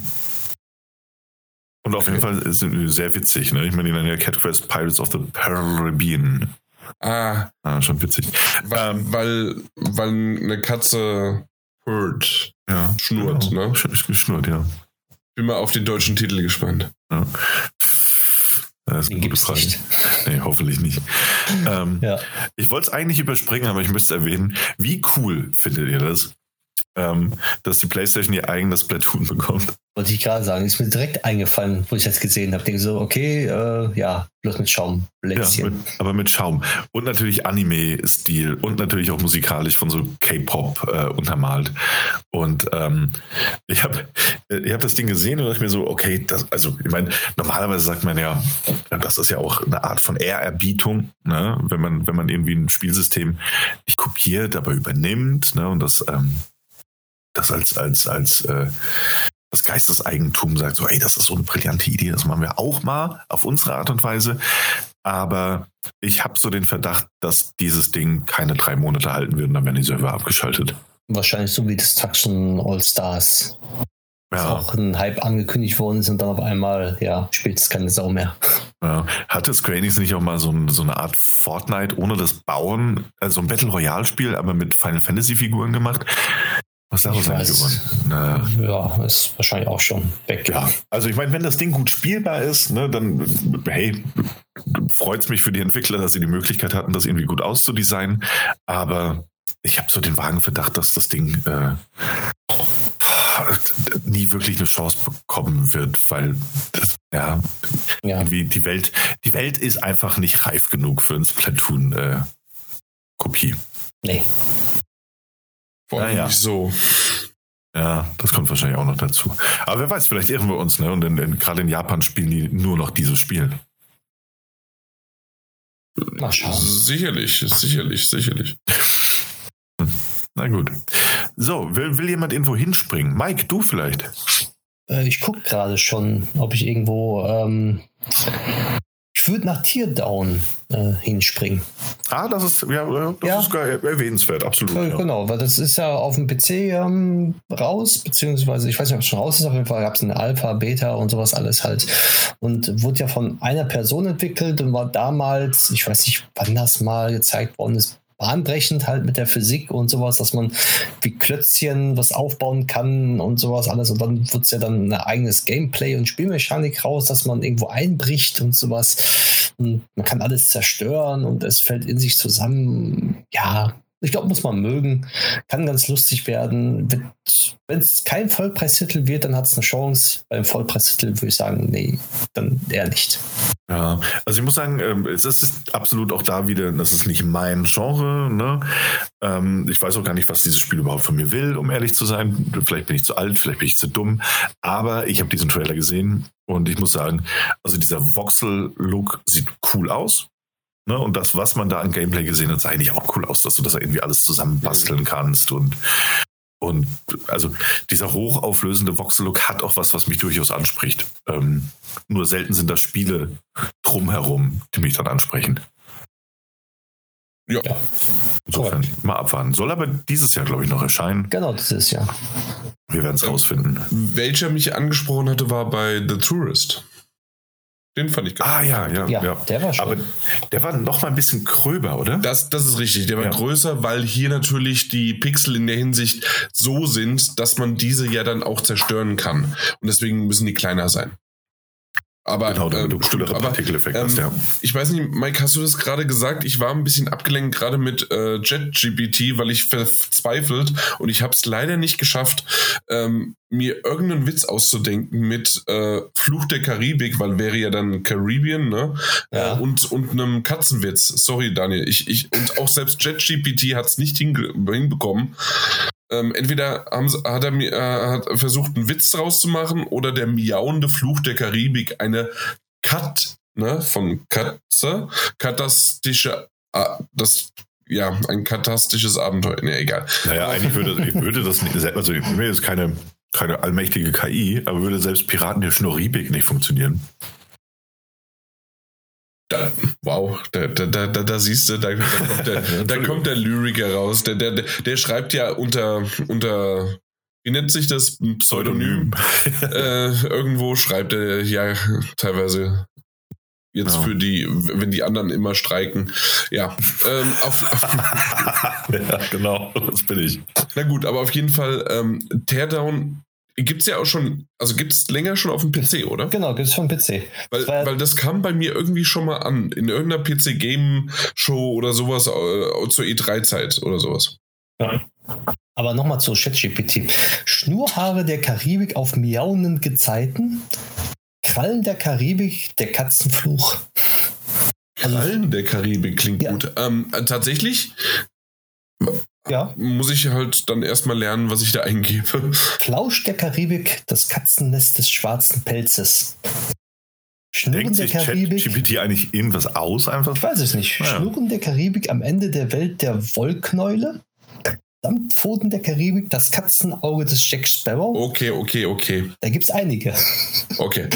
Und auf Okay. jeden Fall sind die sehr witzig. Ne? Ich meine, die nennen ja Cat Quest Pirates of the Caribbean. Ah, Ah, schon witzig. weil, Ähm. weil, weil eine Katze hurt. Ja. Schnurrt, genau. ne? Sch- Schnurrt, ja. Bin mal auf den deutschen Titel gespannt. ja. Das ist eine gute Frage. nicht. Nee, hoffentlich nicht. ähm, Ja. Ich wollte es eigentlich überspringen, aber ich müsste erwähnen, wie cool findet ihr das, ähm, dass die PlayStation ihr eigenes Platoon bekommt? Wollte ich gerade sagen, ist mir direkt eingefallen, wo ich das gesehen habe. Denke so, okay, äh, ja, bloß mit Ja, Schaumblättchen. mit, aber mit Schaum. Und natürlich Anime-Stil und natürlich auch musikalisch von so K-Pop äh, untermalt. Und ähm, ich habe ich hab das Ding gesehen und dachte mir so, okay, das, also ich meine, normalerweise sagt man ja, das ist ja auch eine Art von Ehrerbietung, ne? wenn man, wenn man irgendwie ein Spielsystem nicht kopiert, aber übernimmt, ne? Und das, ähm, das als, als, als äh, das Geisteseigentum sagt, so, ey, das ist so eine brillante Idee, das machen wir auch mal auf unsere Art und Weise. Aber ich habe so den Verdacht, dass dieses Ding keine drei Monate halten wird und dann werden die Server abgeschaltet. Wahrscheinlich so wie Destruction All Stars. Ja, Auch ein Hype angekündigt worden ist und dann auf einmal, ja, spielt es keine Sau mehr. ja. Hatte Squarenix nicht auch mal so, ein, so eine Art Fortnite ohne das Bauen, also ein Battle Royale Spiel, aber mit Final Fantasy Figuren gemacht? Was daraus Ich eigentlich? Na, Ja, ist wahrscheinlich auch schon weg. Ja, also ich meine, wenn das Ding gut spielbar ist, ne, dann hey, freut es mich für die Entwickler, dass sie die Möglichkeit hatten, das irgendwie gut auszudesignen. Aber ich habe so den vagen Verdacht, dass das Ding äh, nie wirklich eine Chance bekommen wird, weil das, ja, ja, irgendwie die Welt, die Welt ist einfach nicht reif genug für ein Splatoon-Kopie. Äh, nee. Vor allem naja. nicht so. Ja, das kommt wahrscheinlich auch noch dazu. Aber wer weiß, vielleicht irren wir uns, ne? Und in, in, gerade in Japan spielen die nur noch dieses Spiel. Mal schauen. Sicherlich, sicherlich, sicherlich. Na gut. So, will, will jemand irgendwo hinspringen? Mike, du vielleicht? Äh, ich gucke gerade schon, ob ich irgendwo. Ähm, ich würde nach Teardown äh, hinspringen. Ah, das ist ja, das ja. ist erwähnenswert, absolut. Äh, ja. Genau, weil das ist ja auf dem PC ähm, raus, beziehungsweise ich weiß nicht, ob es schon raus ist, auf jeden Fall gab es eine Alpha, Beta und sowas alles halt. Und wurde ja von einer Person entwickelt und war damals, ich weiß nicht, wann das mal gezeigt worden ist, bahnbrechend halt mit der Physik und sowas, dass man wie Klötzchen was aufbauen kann und sowas alles. Und dann wird es ja dann ein eigenes Gameplay und Spielmechanik raus, dass man irgendwo einbricht und sowas. Und man kann alles zerstören und es fällt in sich zusammen. Ja, ich glaube, muss man mögen. Kann ganz lustig werden. Wenn es kein Vollpreistitel wird, dann hat es eine Chance. Beim Vollpreistitel würde ich sagen, nee, dann eher nicht. Ja, also ich muss sagen, ähm, es ist absolut auch da wieder, das ist nicht mein Genre. Ne? Ähm, ich weiß auch gar nicht, was dieses Spiel überhaupt von mir will, um ehrlich zu sein. Vielleicht bin ich zu alt, vielleicht bin ich zu dumm. Aber ich habe diesen Trailer gesehen und ich muss sagen, also dieser Voxel-Look sieht cool aus. Ne, und das, was man da an Gameplay gesehen hat, sah eigentlich auch cool aus, dass du das irgendwie alles zusammenbasteln kannst und und also dieser hochauflösende Voxel-Look hat auch was, was mich durchaus anspricht. Ähm, nur selten sind das Spiele drumherum, die mich dann ansprechen. Ja. Insofern Correct. mal abwarten. Soll aber dieses Jahr, glaube ich, noch erscheinen. Genau, dieses Jahr. Wir werden es ähm, rausfinden. Welcher mich angesprochen hatte, war bei The Tourist. Den fand ich geil. Ah, ja, ja, ja. ja. Der war schön. Aber der war noch mal ein bisschen gröber, oder? Das, das ist richtig. Der war ja. größer, weil hier natürlich die Pixel in der Hinsicht so sind, dass man diese ja dann auch zerstören kann. Und deswegen müssen die kleiner sein. Aber, genau, damit du coolere äh, Partikeleffekte ähm, hast, ja. Ich weiß nicht, Mike, hast du das gerade gesagt? Ich war ein bisschen abgelenkt gerade mit äh, JetGPT, weil ich verzweifelt und ich habe es leider nicht geschafft, ähm, mir irgendeinen Witz auszudenken mit äh, Fluch der Karibik, weil wäre ja dann Caribbean, ne? Ja. Äh, und, und einem Katzenwitz. Sorry, Daniel. Ich, ich, und auch selbst JetGPT hat es nicht hinbekommen. Ähm, entweder haben, hat er äh, hat versucht, einen Witz draus zu machen oder der miauende Fluch der Karibik, eine Kat, ne, von Katze, katastische, äh, das, ja, ein katastisches Abenteuer. Ne, egal. Naja, eigentlich würde, ich würde das nicht, also will jetzt keine, keine allmächtige KI, aber würde selbst Piraten der Schnorribik nicht funktionieren. Da, wow, da, da, da, da, siehst du, da, da, kommt, der, da kommt der Lyriker raus. Der, der, der schreibt ja unter, unter wie nennt sich das? Pseudonym. äh, irgendwo schreibt er ja teilweise jetzt ja. für die, wenn die anderen immer streiken. Ja, ähm, auf, ja, genau, das bin ich. Na gut, aber auf jeden Fall, ähm, Teardown Gibt es ja auch schon, also gibt es länger schon auf dem PC, oder? Genau, gibt es schon PC. Weil das, weil das kam bei mir irgendwie schon mal an, in irgendeiner PC-Game-Show oder sowas äh, zur E3-Zeit oder sowas. Ja. Aber nochmal zu ChatGPT. Schnurhaare der Karibik auf miauenden Gezeiten. Krallen der Karibik, der Katzenfluch. Krallen der Karibik klingt ja. gut. Ähm, tatsächlich ja. muss ich halt dann erstmal lernen, was ich da eingebe. Flausch der Karibik, das Katzennest des schwarzen Pelzes. Schnurren Denkt der sich Karibik. GPT eigentlich irgendwas aus einfach? Ich weiß es nicht. Naja. Schnurren der Karibik am Ende der Welt der Wollknäule. Dampfpfoten der Karibik, das Katzenauge des Jack Sparrow. Okay, okay, okay. Da gibt es einige. Okay.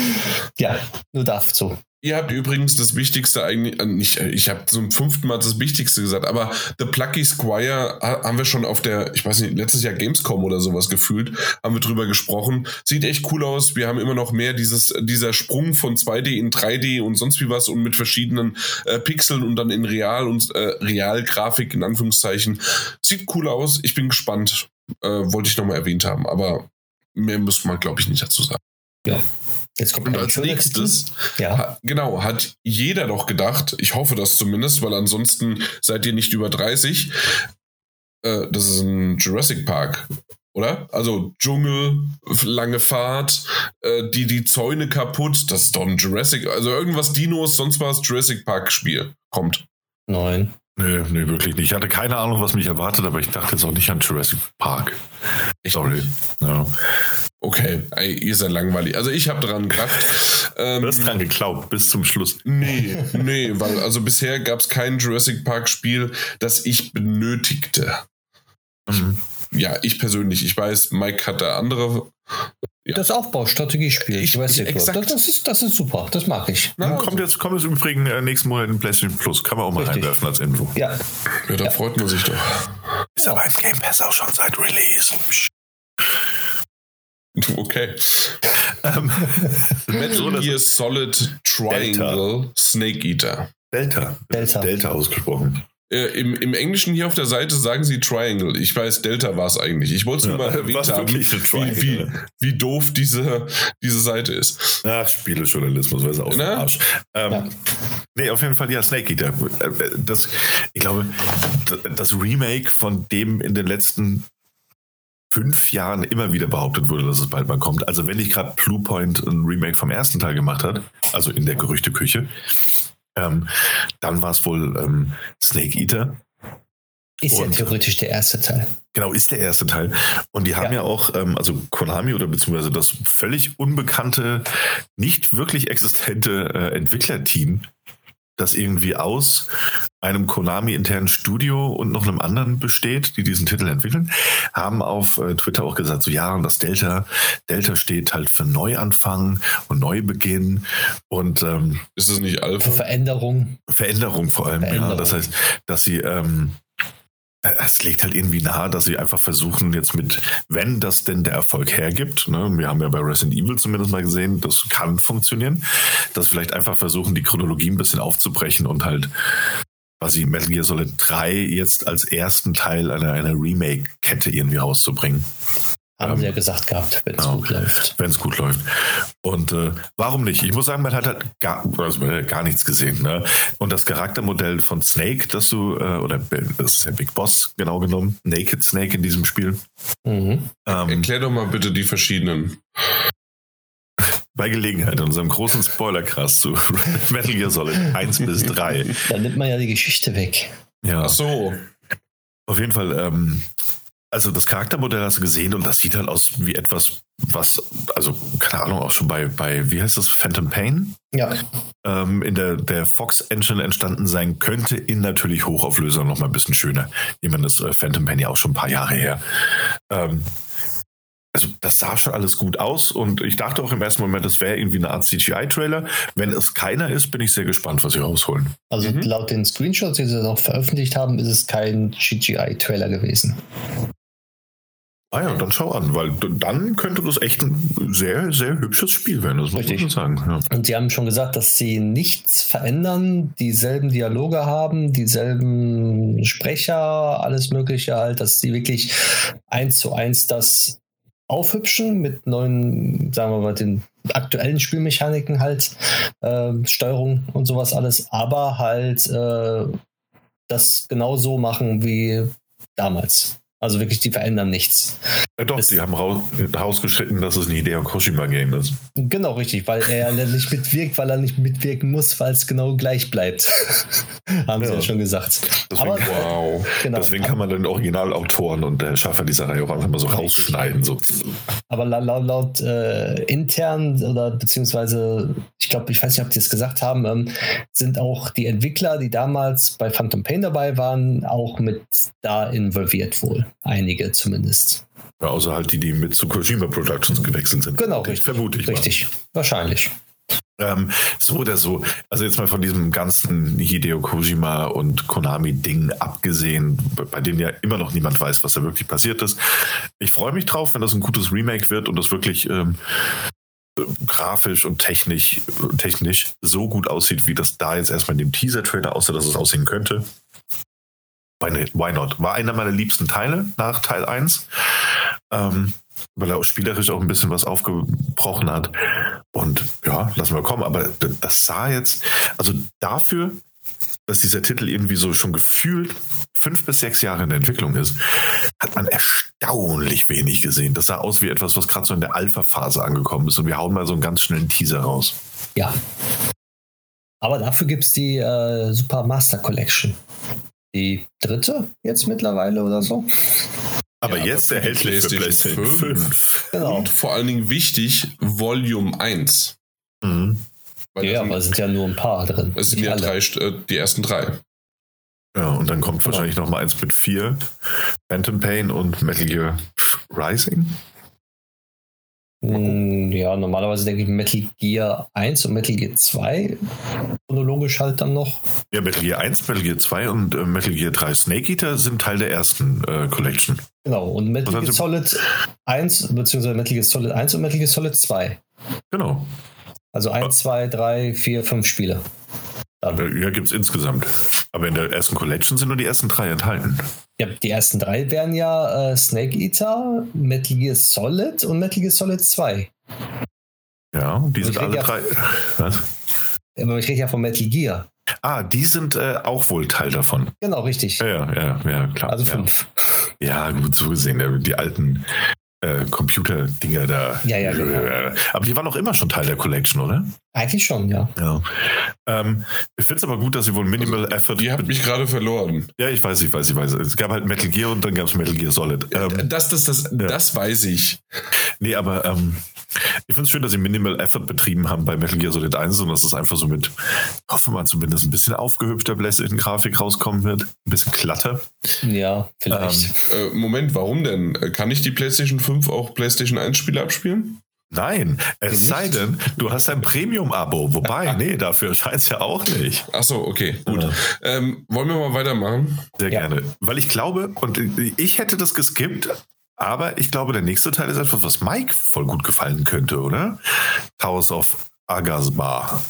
ja, nur dazu. Ihr habt übrigens das Wichtigste eigentlich, äh, nicht, äh, ich habe zum fünften Mal das Wichtigste gesagt, aber The Plucky Squire haben wir schon auf der, ich weiß nicht, letztes Jahr Gamescom oder sowas gefühlt, haben wir drüber gesprochen. Sieht echt cool aus. Wir haben immer noch mehr dieses, dieser Sprung von 2D in 3D und sonst wie was und mit verschiedenen äh, Pixeln und dann in Real und äh, Realgrafik in Anführungszeichen. Sieht cool aus. Ich bin gespannt. Äh, wollte ich nochmal erwähnt haben, aber mehr muss man, glaube ich, nicht dazu sagen. Ja. Jetzt kommt Und ein als nächstes. Ja. ha, genau, hat jeder doch gedacht, ich hoffe das zumindest, weil ansonsten seid ihr nicht über 30. Äh, das ist ein Jurassic Park, oder? Also Dschungel, lange Fahrt, äh, die, die Zäune kaputt, das ist doch ein Jurassic, also irgendwas Dinos, sonst was Jurassic Park Spiel kommt. Nein. Nee, nee, wirklich nicht. Ich hatte keine Ahnung, was mich erwartet, aber ich dachte jetzt auch nicht an Jurassic Park. Sorry. Ja. Okay, ey, ihr seid langweilig. Also ich habe dran gedacht. Ähm, Du hast dran geglaubt, bis zum Schluss. Nee, nee, weil also bisher gab es kein Jurassic Park Spiel, das ich benötigte. Mhm. Ja, ich persönlich, ich weiß, Mike hat da andere. Ja. Das Aufbaustrategiespiel. Ich- ich- World. exakt. Das, ist, das ist super. Das mag ich. Na, kommt jetzt, kommt jetzt im Übrigen äh, nächsten Monat in PlayStation Plus. Kann man auch mal Richtig. reinwerfen als Info. Ja. ja, da Ja. freut man sich doch. Ist aber im Game Pass auch schon seit Release. Okay. Ähm, Metal so, das- Gear Solid Triangle Snake Eater. Delta. Delta. Delta ausgesprochen. Äh, im, Im Englischen hier auf der Seite sagen sie Triangle. Ich weiß, Delta war es eigentlich. Ich wollte es nur Ja, mal erwähnt haben, wie, wie, wie doof diese, diese Seite ist. Ach, Spielejournalismus, weiß auch Ne? vom Arsch. Ähm, Ja. Nee, auf jeden Fall, ja, Snake Eater. Äh, Das, ich glaube, das Remake, von dem in den letzten fünf Jahren immer wieder behauptet wurde, dass es bald mal kommt. Also wenn nicht gerade Bluepoint ein Remake vom ersten Teil gemacht hat, also in der Gerüchteküche, ähm, dann war es wohl ähm, Snake Eater. Ist ja Und- theoretisch der erste Teil. Genau, ist der erste Teil. Und die haben ja, Ja. auch, ähm, also Konami oder beziehungsweise das völlig unbekannte, nicht wirklich existente äh, Entwicklerteam, das irgendwie aus einem Konami-internen Studio und noch einem anderen besteht, die diesen Titel entwickeln, haben auf äh, Twitter auch gesagt, so ja, und das Delta, Delta steht halt für Neuanfang und Neubeginn und ähm, Ist es nicht Für Alpha? Veränderung. Veränderung vor allem. Ja. Veränderung. Das heißt, dass sie, ähm, äh, es legt halt irgendwie nahe, dass sie einfach versuchen, jetzt mit, wenn das denn der Erfolg hergibt, ne, wir haben ja bei Resident Evil zumindest mal gesehen, das kann funktionieren, dass vielleicht einfach versuchen, die Chronologie ein bisschen aufzubrechen und halt quasi Metal Gear Solid 3 jetzt als ersten Teil einer, einer Remake-Kette irgendwie rauszubringen. Haben Ähm, sie ja gesagt gehabt, wenn es ja. gut läuft. wenn es gut läuft. Und äh, warum nicht? Ich muss sagen, man hat halt gar, also man hat gar nichts gesehen. Ne? Und das Charaktermodell von Snake, das du, äh, oder das ist der Big Boss genau genommen, Naked Snake in diesem Spiel. Mhm. Ähm, Erklär doch mal bitte die verschiedenen. bei Gelegenheit in unserem großen Spoilercast zu Metal Gear Solid 1 bis 3. Dann nimmt man ja die Geschichte weg. Ja, Ach so. auf jeden Fall. Ähm, also das Charaktermodell hast du gesehen und das sieht halt aus wie etwas, was, also keine Ahnung, auch schon bei, bei wie heißt das, Phantom Pain? Ja. ähm, in der, der Fox Engine entstanden sein könnte, in natürlich Hochauflösung noch mal ein bisschen schöner. Ich meine, das äh, Phantom Pain ja auch schon ein paar Jahre her. Ähm, also das sah schon alles gut aus und ich dachte auch im ersten Moment, das wäre irgendwie eine Art CGI-Trailer. Wenn es keiner ist, bin ich sehr gespannt, was sie rausholen. Also Mhm. laut den Screenshots, die sie noch veröffentlicht haben, ist es kein CGI-Trailer gewesen. Ah ja, dann schau an, weil dann könnte das echt ein sehr, sehr hübsches Spiel werden, das muss Richtig. man sagen. Ja. Und sie haben schon gesagt, dass sie nichts verändern, dieselben Dialoge haben, dieselben Sprecher, alles Mögliche halt, dass sie wirklich eins zu eins das aufhübschen mit neuen, sagen wir mal, den aktuellen Spielmechaniken halt, äh, Steuerung und sowas alles, aber halt äh, das genauso machen wie damals. Also wirklich, die verändern nichts. Äh, doch, sie haben rau- rausgeschnitten, dass es ein Hideo Kojima-Game ist. Genau, richtig, weil er ja nicht mitwirkt, weil er nicht mitwirken muss, weil es genau gleich bleibt. Haben sie Ja. ja schon gesagt. Deswegen- Aber Wow. genau, Deswegen kann man den Originalautoren und der Schaffer dieser Reihe auch einfach mal so rausschneiden. So. aber laut, laut, laut äh, intern oder beziehungsweise, ich glaube, ich weiß nicht, ob die es gesagt haben, ähm, sind auch die Entwickler, die damals bei Phantom Pain dabei waren, auch mit da involviert wohl. Einige zumindest. Ja, außer halt die, die mit zu Kojima Productions gewechselt sind. Genau, richtig. Vermute ich Richtig, wahrscheinlich. mal. Ähm, so oder so. Also jetzt mal von diesem ganzen Hideo Kojima und Konami-Ding abgesehen, bei- bei denen ja immer noch niemand weiß, was da wirklich passiert ist. Ich freue mich drauf, wenn das ein gutes Remake wird und das wirklich ähm, äh, grafisch und technisch, technisch so gut aussieht, wie das da jetzt erstmal in dem Teaser-Trailer aussah, dass es aussehen könnte. Why not? Why not? War einer meiner liebsten Teile nach Teil 1. Ähm, weil er auch spielerisch auch ein bisschen was aufgebrochen hat. Und ja, lassen wir kommen. Aber das sah jetzt, also dafür, dass dieser Titel irgendwie so schon gefühlt fünf bis sechs Jahre in der Entwicklung ist, hat man erstaunlich wenig gesehen. Das sah aus wie etwas, was gerade so in der Alpha-Phase angekommen ist. Und wir hauen mal so einen ganz schnellen Teaser raus. Ja. Aber dafür gibt es die äh, Super Master Collection. Die dritte jetzt mittlerweile oder so. Aber ja, jetzt erhältlich für PlayStation 5. 5. Genau. Und vor allen Dingen wichtig, Volume 1. Mhm. ja, aber es sind ja nur ein paar drin. Es sind ja drei, äh, die ersten drei. Ja, und dann kommt wahrscheinlich noch mal eins mit vier. Phantom Pain und Metal Gear Rising. Hm, ja, normalerweise denke ich Metal Gear 1 und Metal Gear 2 chronologisch halt dann noch. Ja, Metal Gear 1, Metal Gear 2 und äh, Metal Gear 3 Snake Eater sind Teil der ersten äh, Collection. Genau, und Metal Gear Solid 1, beziehungsweise Metal Gear Solid 1 und Metal Gear Solid 2. Genau. Also 1, 2, 3, 4, 5 Spiele. Dann. Ja, gibt es insgesamt. Aber in der ersten Collection sind nur die ersten drei enthalten. Ja, die ersten drei wären ja äh, Snake Eater, Metal Gear Solid und Metal Gear Solid 2. Ja, die sind alle ja, drei. Was? Aber ich rede ja von Metal Gear. Ah, die sind äh, auch wohl Teil davon. Genau, richtig. Ja, ja, ja, ja klar. Also fünf. Ja, gut, so gesehen. Die alten äh, Computer-Dinger da. Ja, ja, genau. Äh, aber die waren auch immer schon Teil der Collection, oder? Eigentlich schon, ja. ja. Ähm, ich finde es aber gut, dass sie wohl Minimal also, Effort. Die hat mich gerade verloren. Ja, ich weiß, ich weiß, ich weiß. Es gab halt Metal Gear und dann gab es Metal Gear Solid. Ähm, das, das, das, ja. das weiß ich. Nee, aber ähm, ich finde es schön, dass sie Minimal Effort betrieben haben bei Metal Gear Solid 1 und dass es einfach so mit, hoffe mal, zumindest ein bisschen aufgehübschter PlayStation-Grafik rauskommen wird. Ein bisschen glatter. Ja, vielleicht. Ähm, äh, Moment, warum denn? Kann ich die PlayStation 5 auch PlayStation 1 Spiele abspielen? Nein, es nicht? sei denn, du hast ein Premium-Abo. Wobei, nee, dafür scheint es ja auch nicht. Ach so, okay, gut. Ja. Ähm, wollen wir mal weitermachen? Sehr ja. gerne. Weil ich glaube, und ich hätte das geskippt, aber ich glaube, der nächste Teil ist etwas, was Mike voll gut gefallen könnte, oder? House of Agasbar.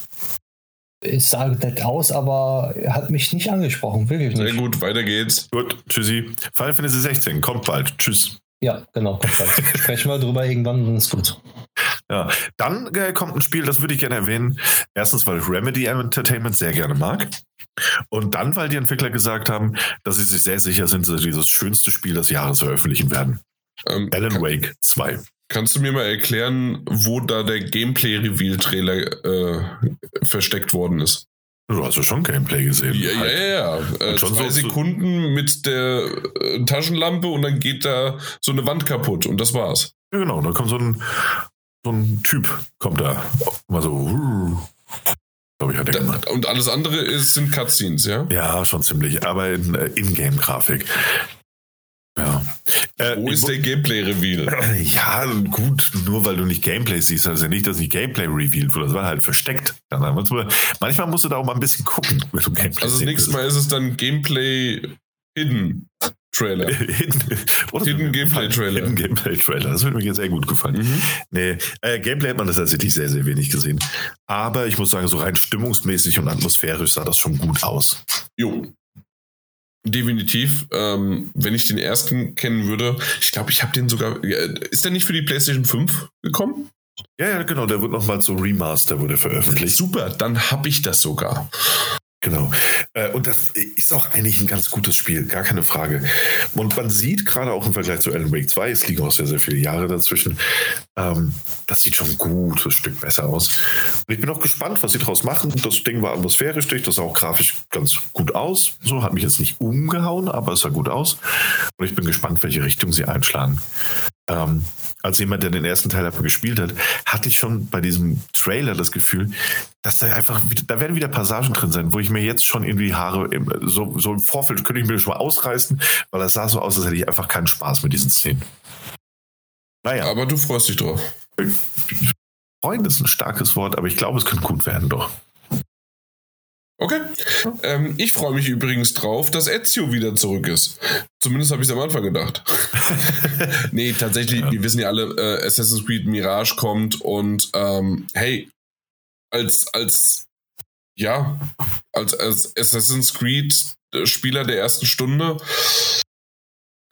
Es sah nett aus, aber hat mich nicht angesprochen, wirklich nicht. Sehr gut, weiter geht's. Gut, tschüssi. Final Fantasy 16, kommt bald. Tschüss. Ja, genau, kommt bald. Sprechen wir drüber irgendwann, dann ist gut. Ja, dann äh, kommt ein Spiel, das würde ich gerne erwähnen. Erstens, weil ich Remedy Entertainment sehr gerne mag. Und dann, weil die Entwickler gesagt haben, dass sie sich sehr sicher sind, dass sie das schönste Spiel des Jahres veröffentlichen werden. Ähm, Alan kann, Wake 2. Kannst du mir mal erklären, wo da der Gameplay-Reveal-Trailer äh, versteckt worden ist? Du hast ja schon Gameplay gesehen. Ja, halt. ja, ja. Äh, zwei so Sekunden mit der äh, Taschenlampe und dann geht da so eine Wand kaputt und das war's. Ja, genau. Da kommt so ein, so ein Typ, kommt da. Mal so. ich, hat er gemacht. Und alles andere ist, sind Cutscenes, ja? Ja, schon ziemlich. Aber in äh, Ingame-Grafik. Äh, Wo ist der Gameplay-Reveal? Ja, gut, nur weil du nicht Gameplay siehst, heißt ja nicht, dass nicht Gameplay revealed wurde. Das war halt versteckt. Manchmal musst du da auch mal ein bisschen gucken, wenn du Gameplay Also das nächste Mal ist es dann Gameplay Hidden. Trailer. Hidden, Hidden Gameplay Trailer. Hidden Gameplay Trailer. Das würde mir jetzt sehr gut gefallen. Mhm. Nee, äh, Gameplay hat man das tatsächlich sehr, sehr wenig gesehen. Aber ich muss sagen, so rein stimmungsmäßig und atmosphärisch sah das schon gut aus. Jo, Definitiv. Ähm, wenn ich den ersten kennen würde, ich glaube, ich habe den sogar. Ist der nicht für die PlayStation 5 gekommen? Ja, ja, genau. Der wird nochmal zu Remaster wurde veröffentlicht. Super, dann habe ich das sogar. Genau. Äh, und das ist auch eigentlich ein ganz gutes Spiel, gar keine Frage. Und man sieht gerade auch im Vergleich zu Alan Wake 2, es liegen auch sehr, sehr viele Jahre dazwischen, ähm, das sieht schon ein gutes Stück besser aus. Und ich bin auch gespannt, was sie daraus machen. Das Ding war atmosphärisch das sah auch grafisch ganz gut aus. So hat mich jetzt nicht umgehauen, aber es sah gut aus. Und ich bin gespannt, welche Richtung sie einschlagen. Ähm, als jemand, der den ersten Teil aber gespielt hat, hatte ich schon bei diesem Trailer das Gefühl, dass da einfach, da werden wieder Passagen drin sein, wo ich mir jetzt schon irgendwie Haare, so, so im Vorfeld könnte ich mir schon mal ausreißen, weil das sah so aus, als hätte ich einfach keinen Spaß mit diesen Szenen. Naja. Aber du freust dich drauf. Freund ist ein starkes Wort, aber ich glaube, es könnte gut werden, doch. Okay. Ähm, ich freue mich übrigens drauf, dass Ezio wieder zurück ist. Zumindest habe ich es am Anfang gedacht. nee, tatsächlich, ja. wir wissen ja alle, äh, Assassin's Creed Mirage kommt und ähm, hey, als, als, ja, als, als Assassin's Creed Spieler der ersten Stunde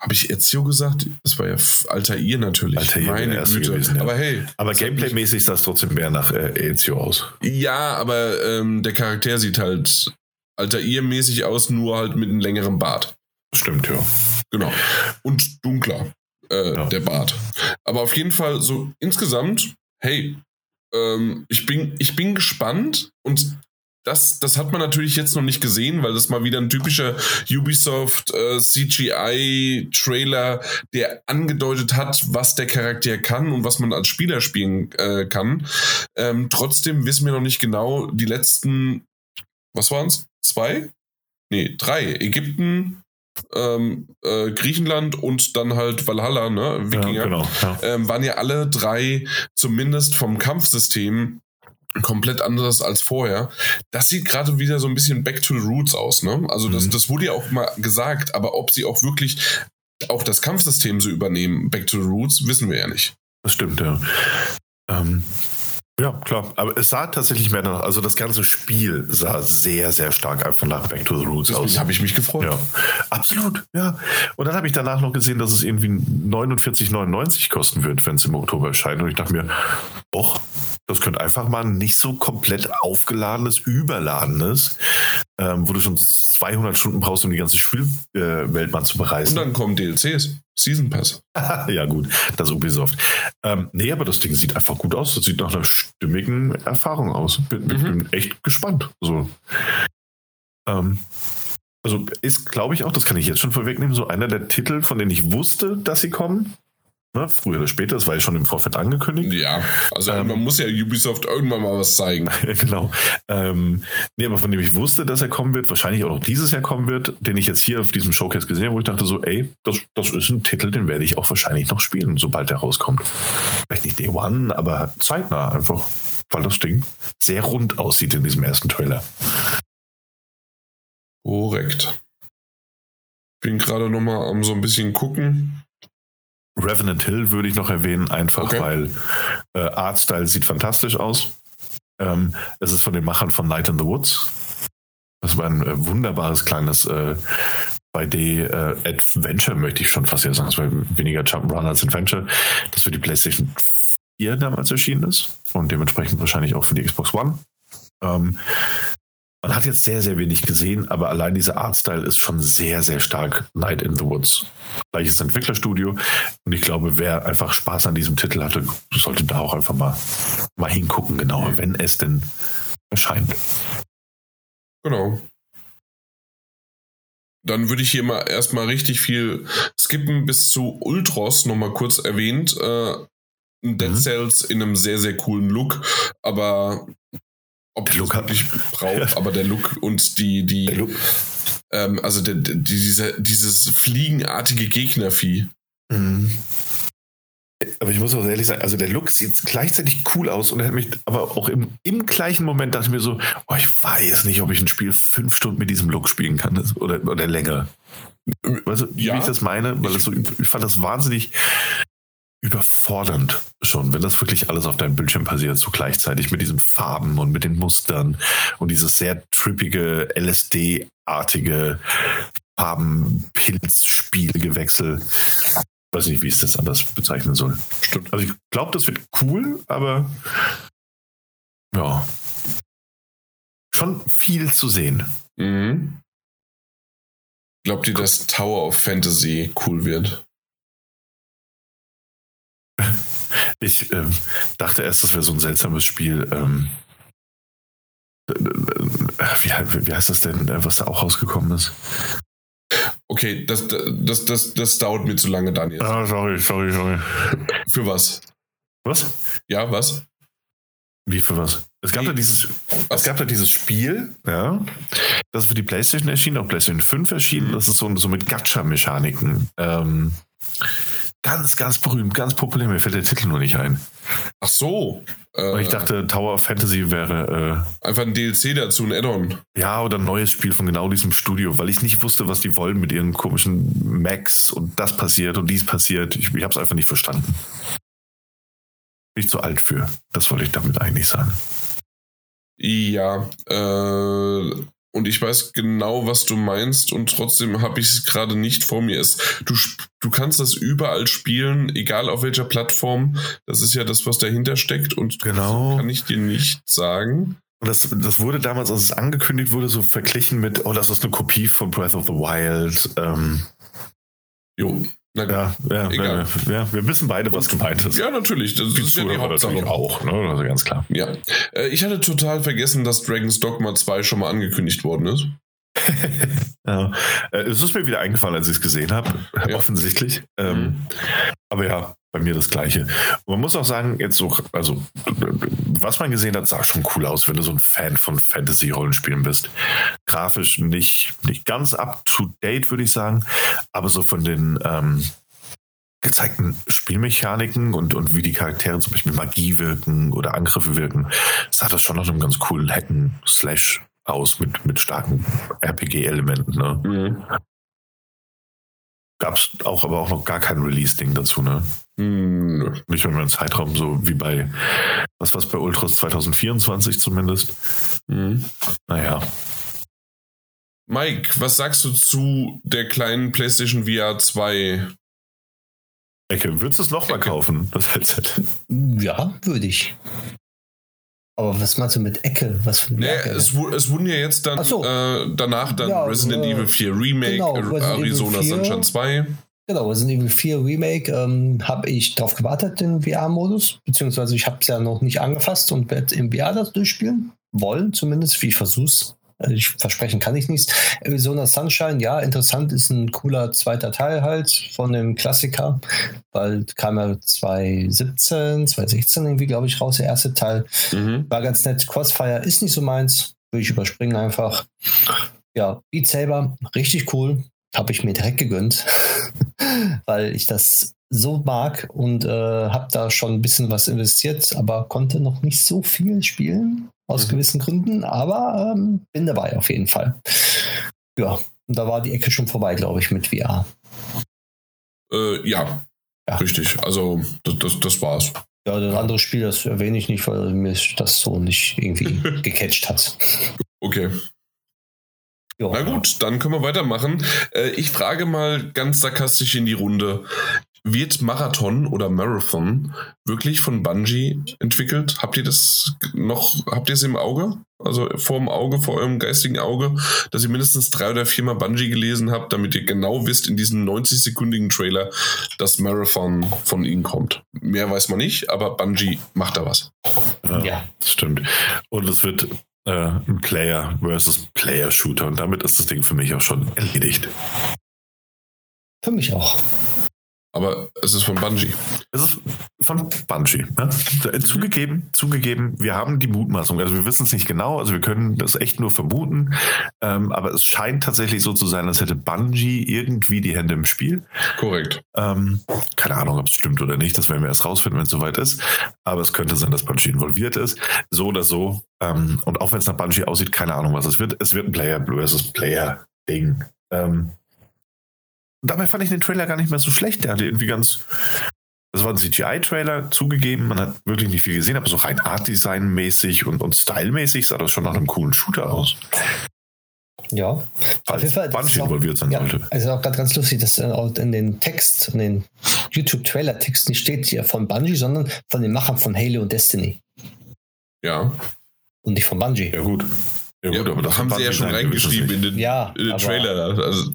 habe ich Ezio gesagt? Das war ja Altair natürlich. Altair Meine Güte. Gewesen, ja. Aber hey. Aber Gameplay-mäßig sah es trotzdem mehr nach äh, Ezio aus. Ja, aber ähm, der Charakter sieht halt Altair-mäßig aus, nur halt mit einem längeren Bart. Stimmt, ja. Genau. Und dunkler, äh, ja. der Bart. Aber auf jeden Fall so insgesamt, hey, ähm, ich, bin, ich bin gespannt und das, das hat man natürlich jetzt noch nicht gesehen, weil das mal wieder ein typischer Ubisoft äh, CGI-Trailer, der angedeutet hat, was der Charakter kann und was man als Spieler spielen äh, kann. Ähm, trotzdem wissen wir noch nicht genau, die letzten, was waren es? Zwei? Nee, drei. Ägypten, ähm, äh, Griechenland und dann halt Valhalla, ne, Wikinger, ja, genau, ja. Ähm, waren ja alle drei zumindest vom Kampfsystem komplett anders als vorher. Das sieht gerade wieder so ein bisschen back to the roots aus, ne? Also das, mhm. das wurde ja auch mal gesagt, aber ob sie auch wirklich auch das Kampfsystem so übernehmen, back to the roots, wissen wir ja nicht. Das stimmt, ja. Ähm, ja, klar. Aber es sah tatsächlich mehr nach, also das ganze Spiel sah sehr, sehr stark einfach nach Back to the Roots Deswegen aus. habe ich mich gefreut. Ja, absolut, ja. Und dann habe ich danach noch gesehen, dass es irgendwie 49,99 kosten wird, wenn es im Oktober erscheint. Und ich dachte mir, och, das könnte einfach mal ein nicht so komplett aufgeladenes, überladenes, ähm, wo du schon 200 Stunden brauchst, um die ganze Spielwelt äh, mal zu bereisen. Und dann kommen DLCs, Season Pass. ja gut, das Ubisoft. Ähm, nee, aber das Ding sieht einfach gut aus. Das sieht nach einer stimmigen Erfahrung aus. Bin, mhm. bin echt gespannt. So. Ähm, also ist, glaube ich auch, das kann ich jetzt schon vorwegnehmen, so einer der Titel, von denen ich wusste, dass sie kommen. Ne, früher oder später, das war ja schon im Vorfeld angekündigt. Ja, also ähm, man muss ja Ubisoft irgendwann mal was zeigen. genau. Ähm, nee, aber von dem ich wusste, dass er kommen wird, wahrscheinlich auch noch dieses Jahr kommen wird, den ich jetzt hier auf diesem Showcase gesehen habe, wo ich dachte so, ey, das, das ist ein Titel, den werde ich auch wahrscheinlich noch spielen, sobald er rauskommt. Vielleicht nicht Day One, aber zeitnah einfach, weil das Ding sehr rund aussieht in diesem ersten Trailer. Korrekt. Bin gerade noch mal am so ein bisschen gucken. Revenant Hill würde ich noch erwähnen, einfach okay. weil äh, Artstyle sieht fantastisch aus. Ähm, es ist von den Machern von Night in the Woods. Das war ein äh, wunderbares kleines äh, 2D-Adventure, äh, möchte ich schon fast ja sagen. Es war weniger Jump'n'Run als Adventure, das für die PlayStation 4 damals erschienen ist und dementsprechend wahrscheinlich auch für die Xbox One. Ähm, man hat jetzt sehr, sehr wenig gesehen, aber allein dieser Artstyle ist schon sehr, sehr stark Night in the Woods. Gleiches Entwicklerstudio. Und ich glaube, wer einfach Spaß an diesem Titel hatte, sollte da auch einfach mal, mal hingucken, genauer, wenn es denn erscheint. Genau. Dann würde ich hier mal erstmal richtig viel skippen bis zu Ultros nochmal kurz erwähnt. Äh, Dead mhm. Cells in einem sehr, sehr coolen Look, aber ob ich wirklich brauche, aber der Look und die, die, ähm, also der, der, diese, dieses fliegenartige Gegnervieh. Mhm. Aber ich muss auch ehrlich sagen, also der Look sieht gleichzeitig cool aus und er hat mich aber auch im, im gleichen Moment dachte ich mir so, oh, ich weiß nicht, ob ich ein Spiel fünf Stunden mit diesem Look spielen kann oder, oder länger. Weißt du, ja. wie ich das meine? Weil das so, ich fand das wahnsinnig überfordernd schon, wenn das wirklich alles auf deinem Bildschirm passiert, so gleichzeitig mit diesen Farben und mit den Mustern und dieses sehr trippige, LSD-artige Farbenpilzspielgewechsel. Weiß nicht, wie ich es das anders bezeichnen soll. Stimmt. Also ich glaube, das wird cool, aber ja. Schon viel zu sehen. Mhm. Glaubt ihr, dass Tower of Fantasy cool wird? Ich ähm, dachte erst, das wäre so ein seltsames Spiel. Ähm, äh, wie, wie heißt das denn, äh, was da auch rausgekommen ist? Okay, das, das, das, das dauert mir zu lange, Daniel. Ah, sorry, sorry, sorry. Für was? Was? Ja, was? Wie für was? Es gab, da dieses, es gab da dieses Spiel, ja, das für die PlayStation erschienen, auch PlayStation 5 erschienen. Das ist so, so mit Gacha-Mechaniken. Ähm, Ganz, ganz berühmt, ganz populär. Mir fällt der Titel nur nicht ein. Ach so. Äh, ich dachte, Tower of Fantasy wäre. Äh, einfach ein DLC dazu, ein Add-on. Ja, oder ein neues Spiel von genau diesem Studio, weil ich nicht wusste, was die wollen mit ihren komischen Macs und das passiert und dies passiert. Ich, ich habe es einfach nicht verstanden. Bin ich zu alt für. Das wollte ich damit eigentlich sagen. Ja, äh, und ich weiß genau, was du meinst und trotzdem habe ich es gerade nicht vor mir. Es, du, du kannst das überall spielen, egal auf welcher Plattform. Das ist ja das, was dahinter steckt und genau. kann ich dir nicht sagen. Und das, das wurde damals, als es angekündigt wurde, so verglichen mit, oh, das ist eine Kopie von Breath of the Wild. Ähm, jo. Ja, ja, ja, ja, wir wissen beide, was gemeint ist. Ja, natürlich. Das die ist ja die Hauptsache auch, ne? Also ganz klar. Ja. Äh, ich hatte total vergessen, dass Dragon's Dogma 2 schon mal angekündigt worden ist. ja. Äh, es ist mir wieder eingefallen, als ich es gesehen habe, ja. offensichtlich. Ähm, mhm. Aber ja, bei mir das Gleiche. Und man muss auch sagen, jetzt so, also, was man gesehen hat, sah schon cool aus, wenn du so ein Fan von Fantasy-Rollenspielen bist. Grafisch nicht, nicht ganz up to date, würde ich sagen, aber so von den ähm, gezeigten Spielmechaniken und, und wie die Charaktere zum Beispiel Magie wirken oder Angriffe wirken, sah das schon nach einem ganz coolen Hacken-Slash aus mit, mit starken RPG-Elementen. Ne? Mhm. Gab es auch aber auch noch gar kein Release-Ding dazu, ne? Hm, nicht mehr im Zeitraum, so wie bei, was was bei Ultras 2024 zumindest. Mhm. Naja. Mike, was sagst du zu der kleinen PlayStation VR 2? Ecke, würdest du es nochmal kaufen, das Headset? Ja, würde ich. Aber was meinst du mit Ecke? Was für nee, es, es, wurden ja jetzt dann so. äh, danach dann ja, Resident äh, Evil 4 Remake, genau, Arizona Sunshine 2. Genau, Resident Evil 4 Remake ähm, habe ich darauf gewartet, den VR-Modus, beziehungsweise ich habe es ja noch nicht angefasst und werde im VR das durchspielen wollen, zumindest, wie ich versuch's. Also ich versprechen kann ich nichts. Arizona Sunshine, ja, interessant, ist ein cooler zweiter Teil halt von dem Klassiker, weil kam ja 2017, 2016 irgendwie, glaube ich, raus, der erste Teil. Mhm. War ganz nett. Crossfire ist nicht so meins, würde ich überspringen einfach. Ja, Beat Saber, richtig cool. Habe ich mir direkt gegönnt, weil ich das so mag und äh, habe da schon ein bisschen was investiert, aber konnte noch nicht so viel spielen aus mhm. gewissen Gründen, aber ähm, bin dabei auf jeden Fall. Ja, und da war die Ecke schon vorbei, glaube ich, mit VR. Äh, ja, ja, richtig. Also das, das, das war's. Ja, das andere Spiel, das erwähne ich nicht, weil mir das so nicht irgendwie gecatcht hat. Okay. Jo. Na gut, dann können wir weitermachen. Äh, ich frage mal ganz sarkastisch in die Runde wird Marathon oder Marathon wirklich von Bungie entwickelt? Habt ihr das noch, habt ihr es im Auge? Also vor dem Auge, vor eurem geistigen Auge, dass ihr mindestens drei oder viermal Bungie gelesen habt, damit ihr genau wisst in diesem 90-sekündigen Trailer, dass Marathon von ihnen kommt. Mehr weiß man nicht, aber Bungie macht da was. Ja, ja. das stimmt. Und es wird äh, ein Player versus Player Shooter und damit ist das Ding für mich auch schon erledigt. Für mich auch. Aber es ist von Bungie. Es ist von Bungie. Ne? Zugegeben, zugegeben, wir haben die Mutmaßung. Also wir wissen es nicht genau, also wir können das echt nur vermuten. Ähm, aber es scheint tatsächlich so zu sein, als hätte Bungie irgendwie die Hände im Spiel. Korrekt. Ähm, keine Ahnung, ob es stimmt oder nicht. Das werden wir erst rausfinden, wenn es soweit ist. Aber es könnte sein, dass Bungie involviert ist. So oder so. Ähm, und auch wenn es nach Bungie aussieht, keine Ahnung, was es wird. Es wird ein Player versus Player Ding. Ähm, dabei fand ich den Trailer gar nicht mehr so schlecht. Der hatte irgendwie ganz. Das war ein CGI-Trailer, zugegeben. Man hat wirklich nicht viel gesehen, aber so rein Art-Design-mäßig und, und Style-mäßig sah das schon nach einem coolen Shooter aus. Ja. Falls Fall, Bungie involviert sein ja, sollte. Also auch gerade ganz lustig, dass in den Text, in den YouTube-Trailer-Text nicht steht hier von Bungie, sondern von den Machern von Halo und Destiny. Ja. Und nicht von Bungie. Ja, gut. Ja, gut, ja, aber das haben sie ja schon reingeschrieben in den, ja, in den Trailer. Also,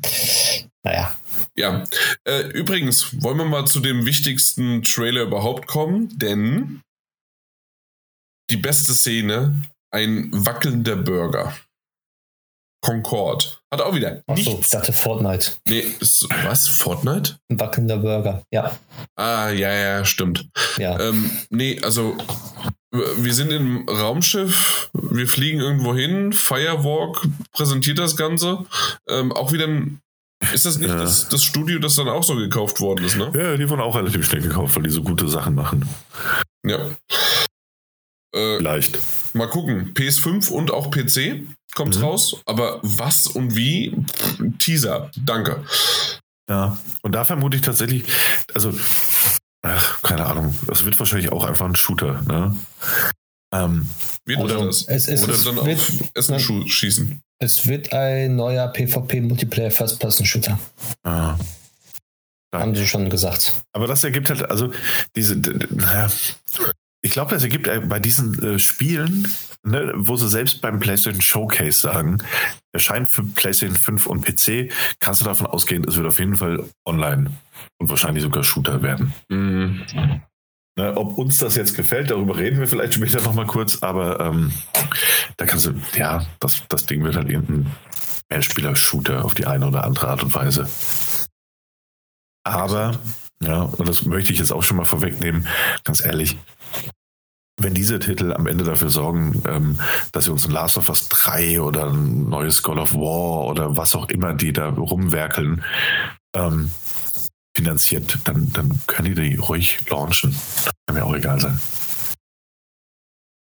naja. Ja, äh, übrigens, wollen wir mal zu dem wichtigsten Trailer überhaupt kommen, denn die beste Szene, ein wackelnder Burger. Concorde. Hat auch wieder Ach so, ich dachte Fortnite. Nee, ist, was? Fortnite? Ein wackelnder Burger, ja. Ah, ja, ja, stimmt. Ja. Ähm, nee, also wir sind im Raumschiff, wir fliegen irgendwo hin, Firewalk präsentiert das Ganze. Ähm, auch wieder ein ist das nicht ja. das, das, Studio, das dann auch so gekauft worden ist, ne? Ja, die wurden auch relativ schnell gekauft, weil die so gute Sachen machen. Ja. Äh, Leicht. Mal gucken. PS5 und auch PC kommt mhm. raus, aber was und wie? Teaser. Danke. Ja, und da vermute ich tatsächlich, also, ach, keine Ahnung, es wird wahrscheinlich auch einfach ein Shooter, ne? Ähm, wird oder, das? Es, es, oder dann wird, auf Essen schießen. Es wird ein neuer PvP-Multiplayer First-Person-Shooter. Ah. Haben sie schon gesagt. Aber das ergibt halt, also diese, naja, ich glaube, das ergibt bei diesen äh, Spielen, ne, wo sie selbst beim PlayStation Showcase sagen, erscheint für PlayStation 5 und PC, kannst du davon ausgehen, es wird auf jeden Fall online und wahrscheinlich sogar Shooter werden. Mhm. Ne, ob uns das jetzt gefällt, darüber reden wir vielleicht später nochmal kurz, aber ähm, da kannst du, ja, das, das Ding wird halt irgendein Mehrspieler-Shooter auf die eine oder andere Art und Weise. Aber, ja, und das möchte ich jetzt auch schon mal vorwegnehmen, ganz ehrlich, wenn diese Titel am Ende dafür sorgen, ähm, dass sie uns ein Last of Us 3 oder ein neues God of War oder was auch immer die da rumwerkeln, ähm, finanziert, dann, dann können die die ruhig launchen. Kann mir auch egal sein.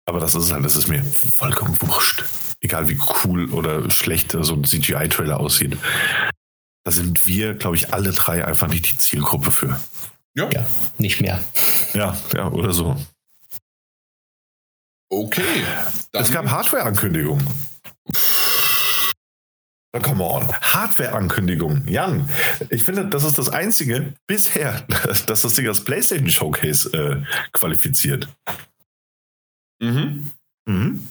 Aber das ist halt, das ist mir vollkommen wurscht. Egal wie cool oder schlecht so ein CGI-Trailer aussieht. Da sind wir, glaube ich, alle drei einfach nicht die Zielgruppe für. Ja. ja nicht mehr. Ja, ja, oder so. Okay. Es gab Hardware-Ankündigungen. Come on. Hardware-Ankündigung. Jan, ich finde, das ist das einzige bisher, dass das Ding als PlayStation Showcase äh, qualifiziert. Mhm. Mhm.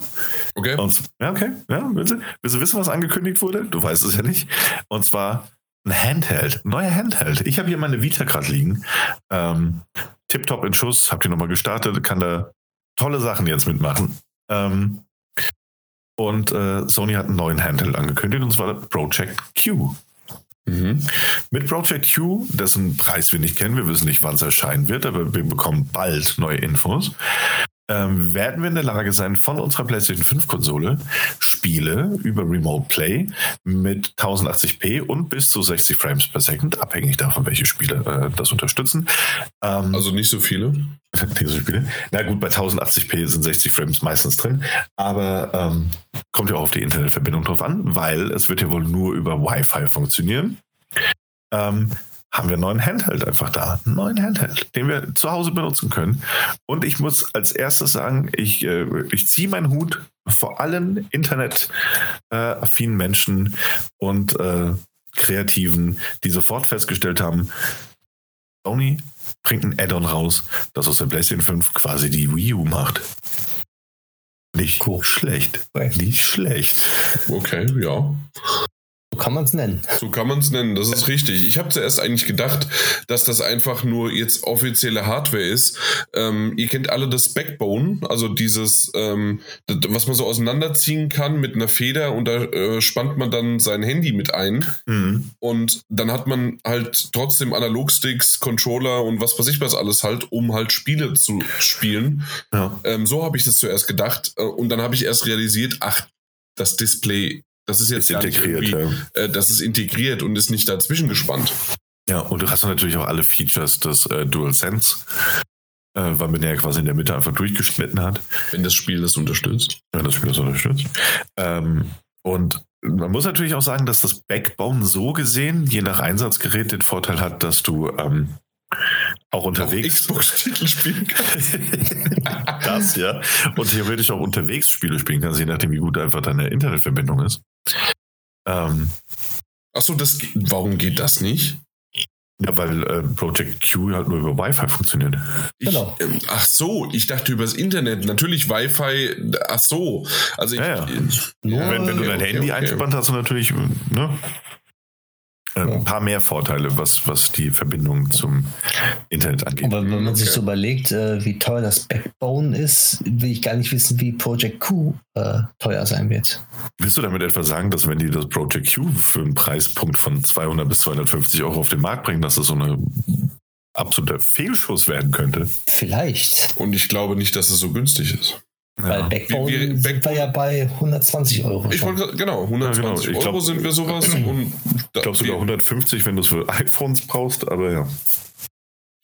Okay. Und, ja, okay. Ja, willst, du, willst du wissen, was angekündigt wurde? Du weißt es ja nicht. Und zwar ein Handheld, ein neuer Handheld. Ich habe hier meine Vita gerade liegen. Ähm, Tipptopp in Schuss, habt ihr nochmal gestartet, kann da tolle Sachen jetzt mitmachen. Ähm, und äh, Sony hat einen neuen Handheld angekündigt, und zwar Project Q. Mhm. Mit Project Q, dessen Preis wir nicht kennen, wir wissen nicht, wann es erscheinen wird, aber wir bekommen bald neue Infos ähm, werden wir in der Lage sein, von unserer PlayStation 5 Konsole Spiele über Remote Play mit 1080p und bis zu 60 Frames per Second, abhängig davon, welche Spiele äh, das unterstützen. Ähm, also nicht so viele. Nicht so viele. Na gut, bei 1080p sind 60 Frames meistens drin, aber ähm, kommt ja auch auf die Internetverbindung drauf an, weil es wird ja wohl nur über Wi-Fi funktionieren. Ähm, haben wir einen neuen Handheld einfach da. Einen neuen Handheld, den wir zu Hause benutzen können. Und ich muss als erstes sagen, ich, äh, ich ziehe meinen Hut vor allen internetaffinen äh, Menschen und äh, Kreativen, die sofort festgestellt haben, Sony bringt ein Add-on raus, das aus der PlayStation 5 quasi die Wii U macht. Nicht cool. schlecht. Nicht schlecht. Okay, ja kann man es nennen. So kann man es nennen, das ist richtig. Ich habe zuerst eigentlich gedacht, dass das einfach nur jetzt offizielle Hardware ist. Ähm, ihr kennt alle das Backbone, also dieses, ähm, was man so auseinanderziehen kann mit einer Feder und da äh, spannt man dann sein Handy mit ein. Mhm. Und dann hat man halt trotzdem Analogsticks, Controller und was weiß ich was alles halt, um halt Spiele zu spielen. Ja. Ähm, so habe ich das zuerst gedacht. Äh, und dann habe ich erst realisiert, ach, das Display das ist jetzt ist integriert. Ja. Äh, das ist integriert und ist nicht dazwischen gespannt. Ja, und du hast natürlich auch alle Features des äh, DualSense, äh, weil man ja quasi in der Mitte einfach durchgeschnitten hat. Wenn das Spiel das unterstützt. Wenn das Spiel das unterstützt. Ähm, und man muss natürlich auch sagen, dass das Backbone so gesehen, je nach Einsatzgerät, den Vorteil hat, dass du ähm, auch unterwegs Xbox-Titel spielen kannst. das, ja. Und theoretisch auch unterwegs Spiele spielen kannst, je nachdem, wie gut einfach deine Internetverbindung ist. Ähm, Achso, das, warum geht das nicht? Ja, weil äh, Project Q halt nur über Wi-Fi funktioniert. Ich, genau. Ähm, ach so, ich dachte übers Internet. Natürlich Wi-Fi. Ach so. Also ich, ja, ja. Ich, wenn, wenn, du dein okay, Handy okay. einspannt hast, du natürlich ne, ein paar mehr Vorteile, was, was die Verbindung zum Internet angeht. Aber wenn man sich so überlegt, äh, wie teuer das Backbone ist, will ich gar nicht wissen, wie Project Q äh, teuer sein wird. Willst du damit etwa sagen, dass wenn die das Project Q für einen Preispunkt von 200 bis 250 Euro auf den Markt bringen, dass das so eine absoluter Fehlschuss werden könnte? Vielleicht. Und ich glaube nicht, dass es so günstig ist. Weil ja. Backbone wir, wir, sind wir ja bei 120 Euro. Ich wollte genau, 120 ja, genau. Euro glaub, sind wir sowas. und ich glaube sogar 150, wenn du es für iPhones brauchst, aber ja.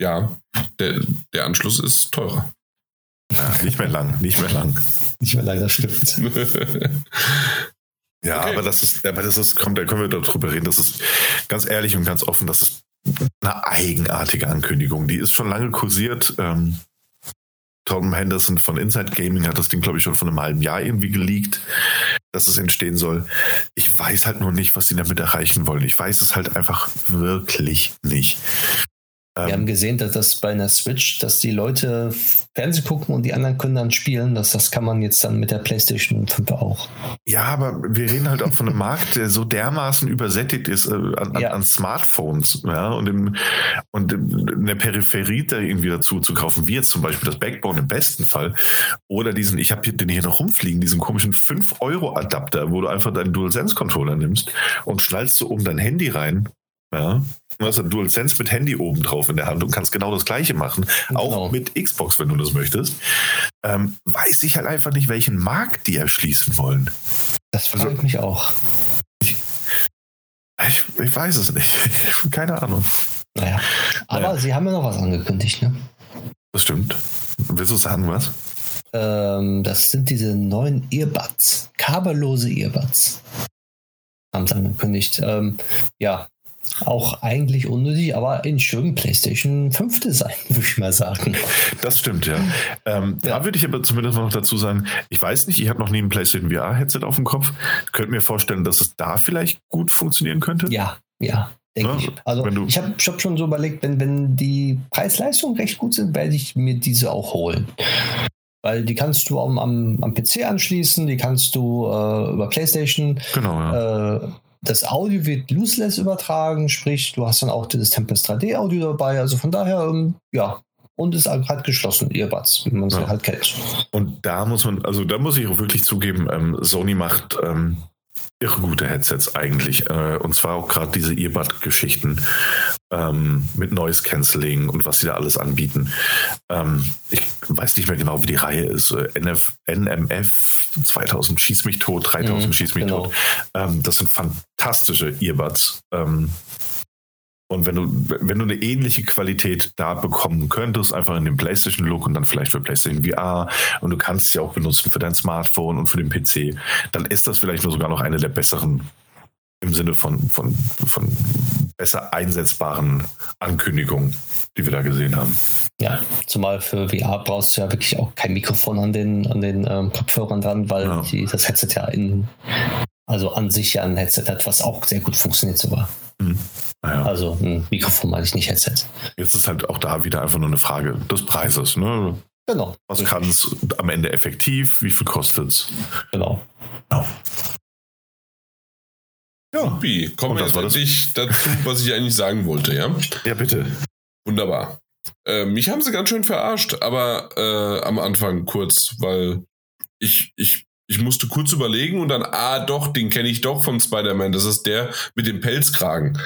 Ja, der, der Anschluss ist teurer. Ja, nicht mehr lang, nicht mehr lang. Nicht mehr lang, das stimmt. ja, okay. aber das ist, aber das ist, kommt, da können wir darüber reden. Das ist ganz ehrlich und ganz offen, das ist eine eigenartige Ankündigung. Die ist schon lange kursiert. Ähm, Tom Henderson von Inside Gaming hat das Ding, glaube ich, schon vor einem halben Jahr irgendwie geleakt, dass es entstehen soll. Ich weiß halt nur nicht, was die damit erreichen wollen. Ich weiß es halt einfach wirklich nicht. Wir haben gesehen, dass das bei einer Switch, dass die Leute Fernsehen gucken und die anderen können dann spielen. Das, das kann man jetzt dann mit der PlayStation 5 auch. Ja, aber wir reden halt auch von einem Markt, der so dermaßen übersättigt ist äh, an, ja. an, Smartphones ja, und, im, und eine Peripherie da irgendwie dazu zu kaufen, wie jetzt zum Beispiel das Backbone im besten Fall. Oder diesen, ich habe den hier noch rumfliegen, diesen komischen 5-Euro-Adapter, wo du einfach deinen DualSense-Controller nimmst und schnallst so um dein Handy rein ja. Du hast ein DualSense mit Handy oben drauf in der Hand und kannst genau das gleiche machen. Genau. Auch mit Xbox, wenn du das möchtest. Ähm, weiß ich halt einfach nicht, welchen Markt die erschließen wollen. Das freut also, mich auch. Ich, ich, ich, weiß es nicht. Keine Ahnung. Naja. Aber naja. sie haben ja noch was angekündigt, ne? Das stimmt. Willst du sagen, was? Ähm, das sind diese neuen Earbuds. Kabellose Earbuds. Haben sie angekündigt. Ähm, ja, auch eigentlich unnötig, aber in schönem PlayStation 5 Design, würde ich mal sagen. Das stimmt, ja. Ähm, ja. Da würde ich aber zumindest noch dazu sagen, ich weiß nicht, ich habe noch nie ein PlayStation VR-Headset auf dem Kopf. Könnt mir vorstellen, dass es da vielleicht gut funktionieren könnte? Ja, ja. Denke ja, ich. Also ich habe hab schon so überlegt, wenn, wenn die Preis-Leistung recht gut sind, werde ich mir diese auch holen. Weil die kannst du am, am, am PC anschließen, die kannst du äh, über PlayStation genau, ja. äh, das Audio wird lossless übertragen, sprich, du hast dann auch dieses Tempest 3D Audio dabei. Also von daher, ähm, ja, und ist halt geschlossen, Earbuds, wie man sie ja. halt kennt. Und da muss man, also da muss ich auch wirklich zugeben, ähm, Sony macht ähm, irre gute Headsets eigentlich. Äh, und zwar auch gerade diese Earbud-Geschichten ähm, mit Noise Cancelling und was sie da alles anbieten. Ähm, ich weiß nicht mehr genau, wie die Reihe ist. Äh, NF, NMF 2000 Schieß mich tot, 3000 mhm, Schieß mich genau. tot. Ähm, das sind fantastische Earbuds. Ähm, und wenn du, wenn du eine ähnliche Qualität da bekommen könntest, einfach in dem PlayStation-Look und dann vielleicht für PlayStation VR und du kannst sie auch benutzen für dein Smartphone und für den PC, dann ist das vielleicht nur sogar noch eine der besseren im Sinne von, von, von besser einsetzbaren Ankündigungen, die wir da gesehen haben. Ja, zumal für VR brauchst du ja wirklich auch kein Mikrofon an den, an den ähm, Kopfhörern dran, weil ja. die, das Headset ja in, also an sich ja ein Headset hat, was auch sehr gut funktioniert sogar. Mhm. Naja. Also ein Mikrofon meine ich nicht Headset. Jetzt ist halt auch da wieder einfach nur eine Frage des Preises. Ne? Genau. Was kann es am Ende effektiv? Wie viel kostet es? Genau. Ja. Ja. Wie? Kommen wir jetzt endlich dazu, was ich eigentlich sagen wollte, ja? Ja, bitte. Wunderbar. Äh, mich haben sie ganz schön verarscht, aber äh, am Anfang kurz, weil ich, ich ich musste kurz überlegen und dann, ah doch, den kenne ich doch von Spider-Man. Das ist der mit dem Pelzkragen.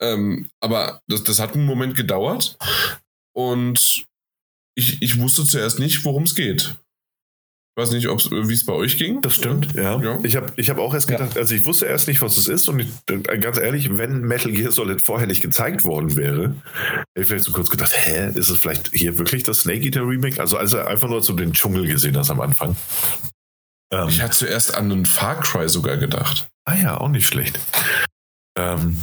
Ähm, aber das, das hat einen Moment gedauert und ich, ich wusste zuerst nicht, worum es geht. Ich weiß nicht, wie es bei euch ging. Das stimmt, ja. ja. Ich habe ich hab auch erst gedacht, ja. also ich wusste erst nicht, was es ist. Und ich, ganz ehrlich, wenn Metal Gear Solid vorher nicht gezeigt worden wäre, hätte ich vielleicht so kurz gedacht, hä, ist es vielleicht hier wirklich das Snake Eater Remake? Also als er einfach nur so den Dschungel gesehen hast am Anfang. Ähm, ich hatte zuerst an einen Far Cry sogar gedacht. Ah ja, auch nicht schlecht. Ähm,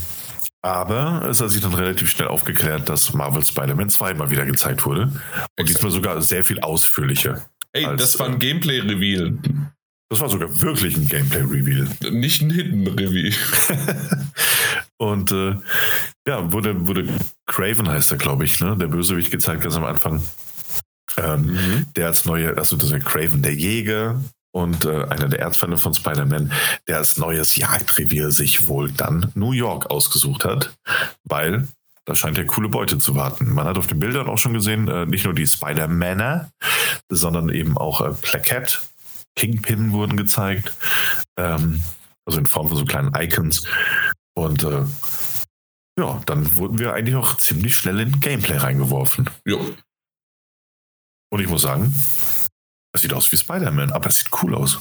aber es hat sich dann relativ schnell aufgeklärt, dass Marvel Spider-Man 2 mal wieder gezeigt wurde. Und Exakt. diesmal sogar sehr viel ausführlicher. Ey, als, das war ein äh, Gameplay-Reveal. Das war sogar wirklich ein Gameplay-Reveal. Nicht ein Hidden-Reveal. Und äh, ja, wurde, wurde Craven heißt er, glaube ich, ne? Der Bösewicht gezeigt ganz am Anfang. Ähm, mhm. Der als neue, also das ist ja Craven, der Jäger, und äh, einer der Erzfeinde von Spider-Man, der als neues Jagdrevier sich wohl dann New York ausgesucht hat, weil da scheint ja coole Beute zu warten. Man hat auf den Bildern auch schon gesehen, äh, nicht nur die Spider-Maner, sondern eben auch äh, Plakette, Kingpin wurden gezeigt, ähm, also in Form von so kleinen Icons. Und äh, ja, dann wurden wir eigentlich auch ziemlich schnell in Gameplay reingeworfen. Ja. Und ich muss sagen, es sieht aus wie Spider-Man, aber es sieht cool aus.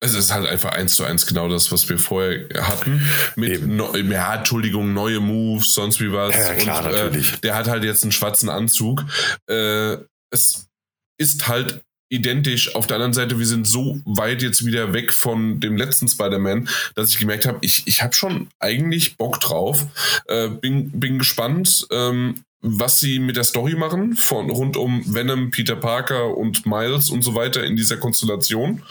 Es ist halt einfach eins zu eins genau das, was wir vorher hatten. Mit, no, ja, Entschuldigung, neue Moves, sonst wie was. Ja, klar, Und, äh, natürlich. Äh, der hat halt jetzt einen schwarzen Anzug. Äh, es ist halt identisch. Auf der anderen Seite, wir sind so weit jetzt wieder weg von dem letzten Spider-Man, dass ich gemerkt habe, ich, ich habe schon eigentlich Bock drauf. Äh, bin, bin gespannt. Ähm, was sie mit der Story machen, von rund um Venom, Peter Parker und Miles und so weiter in dieser Konstellation.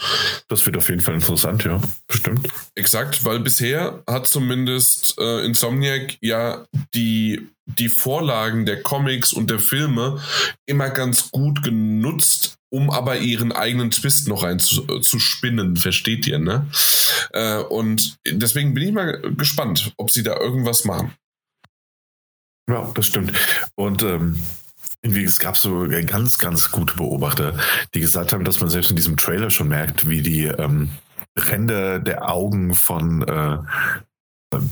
Das wird auf jeden Fall interessant, ja, bestimmt. Exakt, weil bisher hat zumindest äh, Insomniac ja die, die Vorlagen der Comics und der Filme immer ganz gut genutzt, um aber ihren eigenen Twist noch rein zu, äh, versteht ihr, ne? Äh, und deswegen bin ich mal gespannt, ob sie da irgendwas machen. Ja, das stimmt. Und ähm, es gab so ganz, ganz gute Beobachter, die gesagt haben, dass man selbst in diesem Trailer schon merkt, wie die ähm, Ränder der Augen von äh,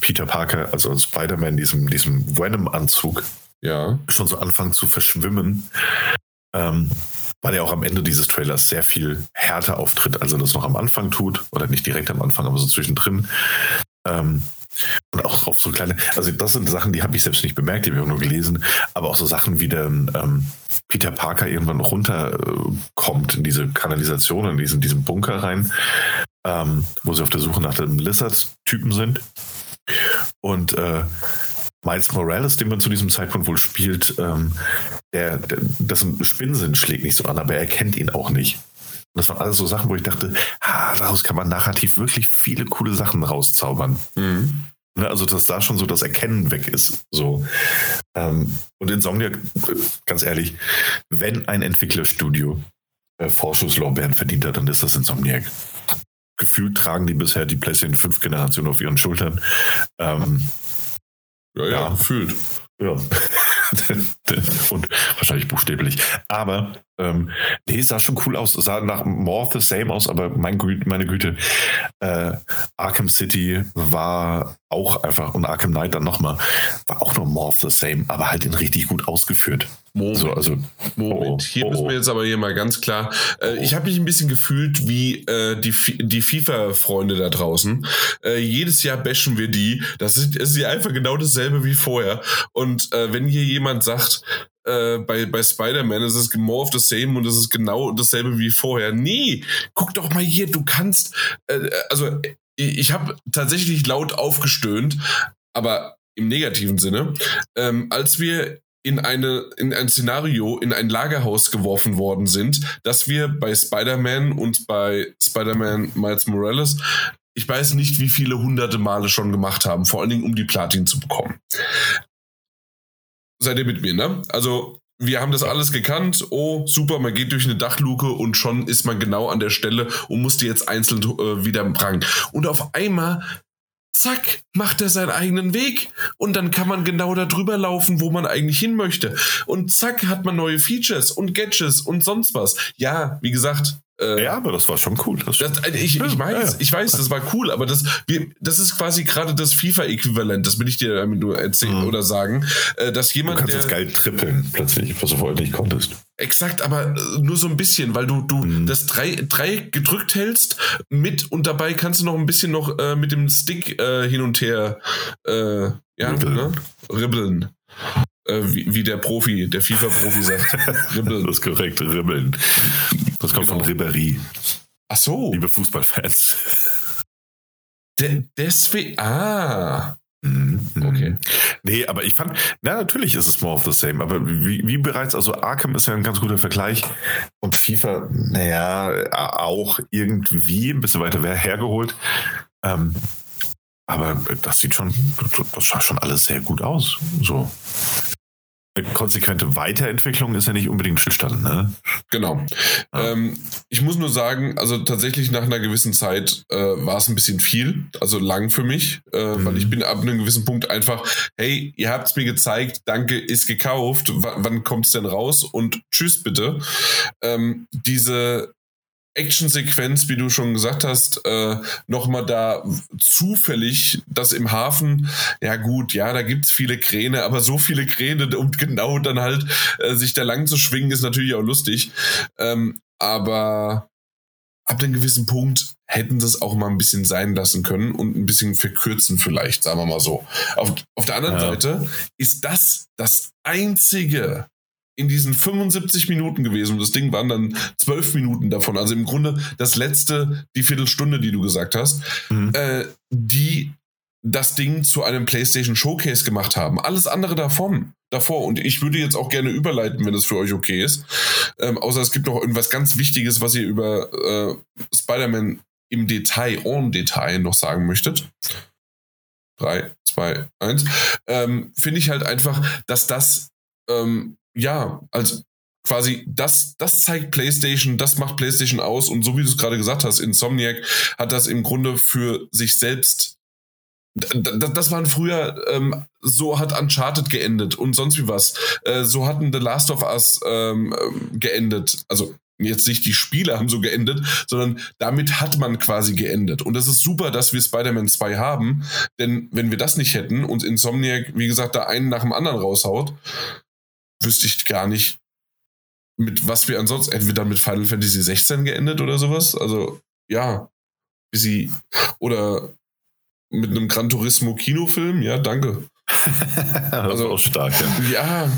Peter Parker, also Spider-Man, diesem, diesem Venom-Anzug, ja. schon so anfangen zu verschwimmen. Ähm, weil er auch am Ende dieses Trailers sehr viel härter auftritt, als er das noch am Anfang tut. Oder nicht direkt am Anfang, aber so zwischendrin. Ähm, und auch auf so kleine, also das sind Sachen, die habe ich selbst nicht bemerkt, die habe ich auch nur gelesen, aber auch so Sachen wie der ähm, Peter Parker irgendwann runterkommt in diese Kanalisation, in diesen, diesen Bunker rein, ähm, wo sie auf der Suche nach dem Lizard-Typen sind. Und äh, Miles Morales, den man zu diesem Zeitpunkt wohl spielt, ähm, der, der, dessen Spinsinn schlägt nicht so an, aber er kennt ihn auch nicht. Das waren alles so Sachen, wo ich dachte, ah, daraus kann man narrativ wirklich viele coole Sachen rauszaubern. Mhm. Ne, also, dass da schon so das Erkennen weg ist. So. Ähm, und Insomniac, ganz ehrlich, wenn ein Entwicklerstudio äh, Vorschusslorbeeren verdient hat, dann ist das Insomniac. Gefühlt tragen die bisher die PlayStation 5 Generation auf ihren Schultern. Ähm, ja, ja, ja, gefühlt. Ja. und wahrscheinlich buchstäblich. Aber ähm, nee, sah schon cool aus. Sah nach more of the same aus, aber mein Gü meine Güte, äh, Arkham City war auch einfach und Arkham Knight dann nochmal, war auch nur more of the same, aber halt in richtig gut ausgeführt. Moment. So, also, Moment. Oh, hier oh, müssen wir jetzt aber hier mal ganz klar. Äh, ich habe mich ein bisschen gefühlt wie äh, die, die FIFA-Freunde da draußen. Äh, jedes Jahr bashen wir die. Das ist, ist ja einfach genau dasselbe wie vorher. Und äh, wenn hier jemand sagt, äh, bei, bei Spider-Man ist es more of the same und es ist genau dasselbe wie vorher. Nee, guck doch mal hier, du kannst, äh, also ich, ich habe tatsächlich laut aufgestöhnt, aber im negativen Sinne, ähm, als wir in eine in ein Szenario in ein Lagerhaus geworfen worden sind, dass wir bei Spider-Man und bei Spider-Man Miles Morales ich weiß nicht, wie viele hunderte Male schon gemacht haben, vor allen Dingen um die Platin zu bekommen seid ihr mit mir, ne? Also wir haben das alles gekannt. Oh, super, man geht durch eine Dachluke und schon ist man genau an der Stelle und muss die jetzt einzeln äh, wieder prangen. Und auf einmal, zack, macht er seinen eigenen Weg und dann kann man genau da drüber laufen, wo man eigentlich hin möchte. Und zack, hat man neue Features und Gadgets und sonst was. Ja, wie gesagt, äh, ja, aber das war schon cool. Das, das, ich, ich, weiß, ich weiß, das war cool, aber das, wir, das ist quasi gerade das FIFA-Äquivalent, das will ich dir damit nur erzählen mhm. oder sagen, äh, dass jemand. Du kannst der, das geil trippeln, plötzlich, was du vorher nicht konntest. Exakt, aber äh, nur so ein bisschen, weil du, du mhm. das drei, drei gedrückt hältst mit und dabei kannst du noch ein bisschen noch äh, mit dem Stick äh, hin und her äh, ja, ribbeln. Ne? ribbeln äh, wie, wie, der Profi, der FIFA-Profi sagt. Ribbeln. Das ist korrekt, ribbeln. Das kommt genau. von Ribéry. Ach so. Liebe Fußballfans. De deswegen, ah. Mhm. Okay. Nee, aber ich fand, na natürlich ist es more of the same, aber wie, wie bereits, also Arkham ist ja ein ganz guter Vergleich und FIFA, naja, auch irgendwie ein bisschen weiter hergeholt. Ähm, aber das sieht schon, das schaut schon alles sehr gut aus. So konsequente Weiterentwicklung ist ja nicht unbedingt Stillstand, ne? Genau. Ja. Ähm, ich muss nur sagen, also tatsächlich nach einer gewissen Zeit äh, war es ein bisschen viel, also lang für mich, äh, mhm. weil ich bin ab einem gewissen Punkt einfach, hey, ihr habt es mir gezeigt, danke, ist gekauft, w wann kommt es denn raus und tschüss bitte. Ähm, diese Actionsequenz, wie du schon gesagt hast, äh, nochmal da zufällig, dass im Hafen, ja gut, ja, da gibt's viele Kräne, aber so viele Kräne, um genau dann halt äh, sich da lang zu schwingen, ist natürlich auch lustig. Ähm, aber ab einem gewissen Punkt hätten das auch mal ein bisschen sein lassen können und ein bisschen verkürzen vielleicht, sagen wir mal so. Auf, auf der anderen ja. Seite ist das das einzige in diesen 75 Minuten gewesen und das Ding waren dann zwölf Minuten davon. Also im Grunde das letzte, die Viertelstunde, die du gesagt hast, mhm. äh, die das Ding zu einem PlayStation Showcase gemacht haben. Alles andere davon, davor. Und ich würde jetzt auch gerne überleiten, wenn es für euch okay ist. Ähm, außer es gibt noch irgendwas ganz Wichtiges, was ihr über äh, Spider-Man im Detail, en Detail noch sagen möchtet. Drei, zwei, eins. Ähm, Finde ich halt einfach, dass das ähm, ja, also quasi das, das zeigt PlayStation, das macht PlayStation aus und so wie du es gerade gesagt hast, Insomniac hat das im Grunde für sich selbst das waren früher, ähm, so hat Uncharted geendet und sonst wie was. Äh, so hatten The Last of Us ähm, ähm, geendet. Also jetzt nicht die Spiele haben so geendet, sondern damit hat man quasi geendet. Und das ist super, dass wir Spider-Man 2 haben, denn wenn wir das nicht hätten und Insomniac, wie gesagt, da einen nach dem anderen raushaut, wüsste ich gar nicht, mit was wir ansonsten, dann mit Final Fantasy 16 geendet oder sowas? Also, ja, sie, oder mit einem Gran Turismo Kinofilm, ja, danke. also auch stark, ja. Ja.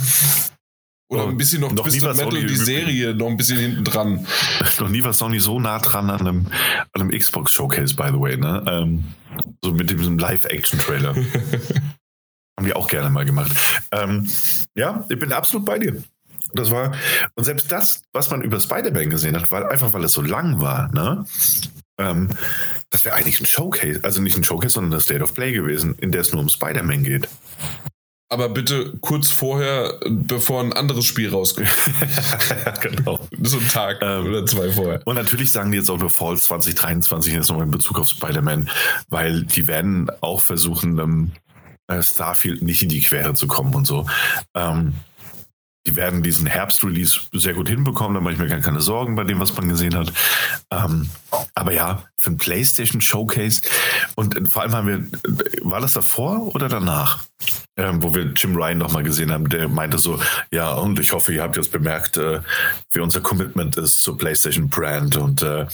Oder oh, ein bisschen noch, noch Twisted Metal, die Serie, noch ein bisschen hinten dran. Noch nie war Sony so nah dran an einem, an einem Xbox Showcase, by the way, ne? Ähm, so mit diesem Live-Action-Trailer. Haben die auch gerne mal gemacht. Ähm, ja, ich bin absolut bei dir. Das war, und selbst das, was man über Spider-Man gesehen hat, weil einfach weil es so lang war, ne? Ähm, das wäre eigentlich ein Showcase, also nicht ein Showcase, sondern das State of Play gewesen, in der es nur um Spider-Man geht. Aber bitte kurz vorher, bevor ein anderes Spiel rauskommt. genau. So ein Tag ähm, oder zwei vorher. Und natürlich sagen die jetzt auch nur Fall 2023 jetzt noch in Bezug auf Spider-Man, weil die werden auch versuchen, ähm, äh, Starfield nicht in die Quere zu kommen und so. Ähm, die werden diesen Herbst-Release sehr gut hinbekommen, da mache ich mir gar keine Sorgen bei dem, was man gesehen hat. Ähm, aber ja, für ein PlayStation Showcase und vor allem haben wir, war das davor oder danach? Ähm, wo wir Jim Ryan nochmal gesehen haben, der meinte so, ja, und ich hoffe, ihr habt jetzt bemerkt, äh, wie unser Commitment ist zur PlayStation Brand und äh,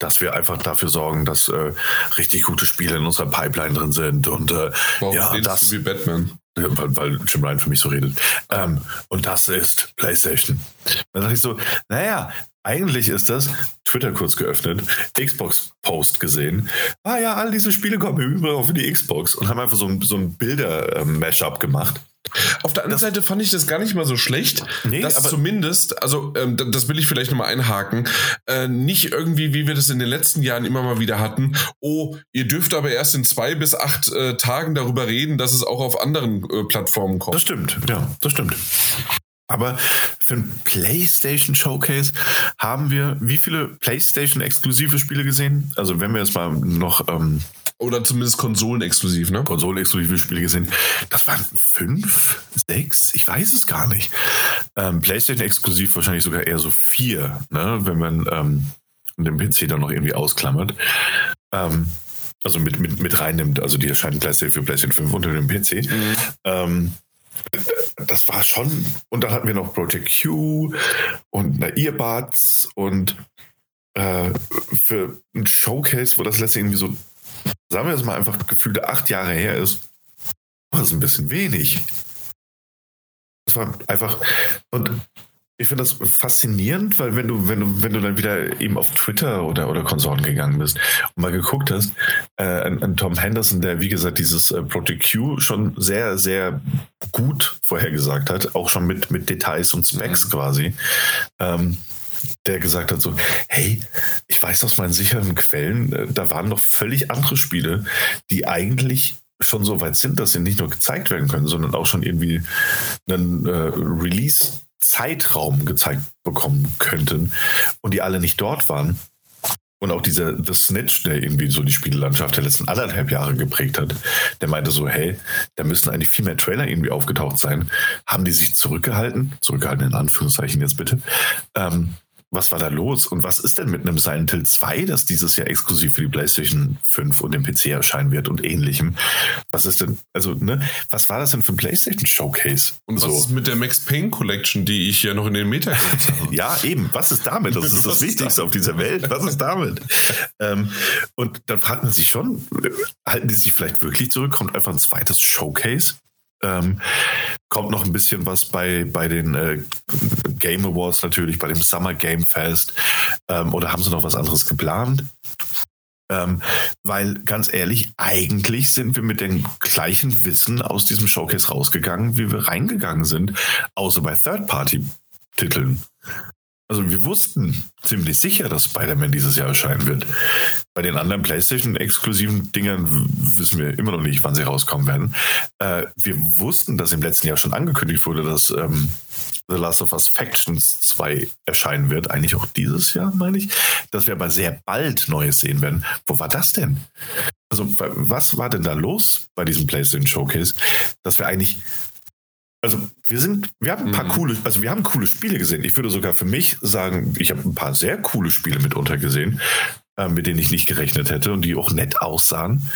dass wir einfach dafür sorgen, dass äh, richtig gute Spiele in unserer Pipeline drin sind und äh, Warum ja, das wie Batman weil, weil Jim Ryan für mich so redet. Ähm, und das ist PlayStation. Dann dachte ich so, naja, eigentlich ist das Twitter kurz geöffnet, Xbox-Post gesehen. Ah ja, all diese Spiele kommen überall auf die Xbox und haben einfach so ein, so ein Bilder-Mashup gemacht. Auf der anderen das, Seite fand ich das gar nicht mal so schlecht, nee, dass aber zumindest, also ähm, das will ich vielleicht nochmal einhaken, äh, nicht irgendwie, wie wir das in den letzten Jahren immer mal wieder hatten, oh, ihr dürft aber erst in zwei bis acht äh, Tagen darüber reden, dass es auch auf anderen äh, Plattformen kommt. Das stimmt, ja, das stimmt. Aber für ein PlayStation Showcase haben wir wie viele PlayStation exklusive Spiele gesehen? Also wenn wir jetzt mal noch ähm, oder zumindest konsolenexklusiv, ne? Konsolenexklusive Spiele gesehen. Das waren fünf, sechs, ich weiß es gar nicht. Ähm, PlayStation exklusiv wahrscheinlich sogar eher so vier, ne? Wenn man ähm, den PC dann noch irgendwie ausklammert. Ähm, also mit, mit, mit reinnimmt, also die erscheinen PlayStation für PlayStation 5 unter dem PC. Mhm. Ähm, das war schon, und dann hatten wir noch Project Q und Earbuds und äh, für ein Showcase, wo das letzte irgendwie so sagen wir jetzt mal einfach gefühlte acht Jahre her ist, war das ein bisschen wenig. Das war einfach, und ich finde das faszinierend, weil wenn du, wenn du, wenn du dann wieder eben auf Twitter oder, oder Konsorten gegangen bist und mal geguckt hast, äh, an, an Tom Henderson, der wie gesagt dieses äh, Project Q schon sehr, sehr gut vorhergesagt hat, auch schon mit, mit Details und Specs mhm. quasi. Ähm, der gesagt hat so, hey, ich weiß aus meinen sicheren Quellen, äh, da waren noch völlig andere Spiele, die eigentlich schon so weit sind, dass sie nicht nur gezeigt werden können, sondern auch schon irgendwie einen äh, Release-Zeitraum gezeigt bekommen könnten und die alle nicht dort waren. Und auch dieser The Snitch, der irgendwie so die Spielelandschaft der letzten anderthalb Jahre geprägt hat, der meinte so, hey, da müssen eigentlich viel mehr Trailer irgendwie aufgetaucht sein. Haben die sich zurückgehalten? Zurückgehalten in Anführungszeichen jetzt bitte. Ähm, was war da los? Und was ist denn mit einem Silent Hill 2, das dieses Jahr exklusiv für die PlayStation 5 und den PC erscheinen wird und ähnlichem? Was ist denn, also, ne, was war das denn für ein PlayStation Showcase? Und so. was ist mit der Max Payne Collection, die ich ja noch in den Meta habe? ja, eben. Was ist damit? Das ist das Wichtigste auf dieser Welt. Was ist damit? ähm, und dann fragt man sich schon, halten die sich vielleicht wirklich zurück? Kommt einfach ein zweites Showcase? Ähm, kommt noch ein bisschen was bei, bei den äh, Game Awards natürlich, bei dem Summer Game Fest. Ähm, oder haben sie noch was anderes geplant? Ähm, weil ganz ehrlich, eigentlich sind wir mit dem gleichen Wissen aus diesem Showcase rausgegangen, wie wir reingegangen sind, außer bei Third-Party-Titeln. Also wir wussten ziemlich sicher, dass Spider-Man dieses Jahr erscheinen wird. Bei den anderen PlayStation-exklusiven Dingern wissen wir immer noch nicht, wann sie rauskommen werden. Äh, wir wussten, dass im letzten Jahr schon angekündigt wurde, dass ähm, The Last of Us Factions 2 erscheinen wird. Eigentlich auch dieses Jahr, meine ich. Dass wir aber sehr bald Neues sehen werden. Wo war das denn? Also was war denn da los bei diesem PlayStation Showcase, dass wir eigentlich also wir sind, wir haben ein paar mhm. coole, also wir haben coole Spiele gesehen. Ich würde sogar für mich sagen, ich habe ein paar sehr coole Spiele mitunter gesehen, äh, mit denen ich nicht gerechnet hätte und die auch nett aussahen.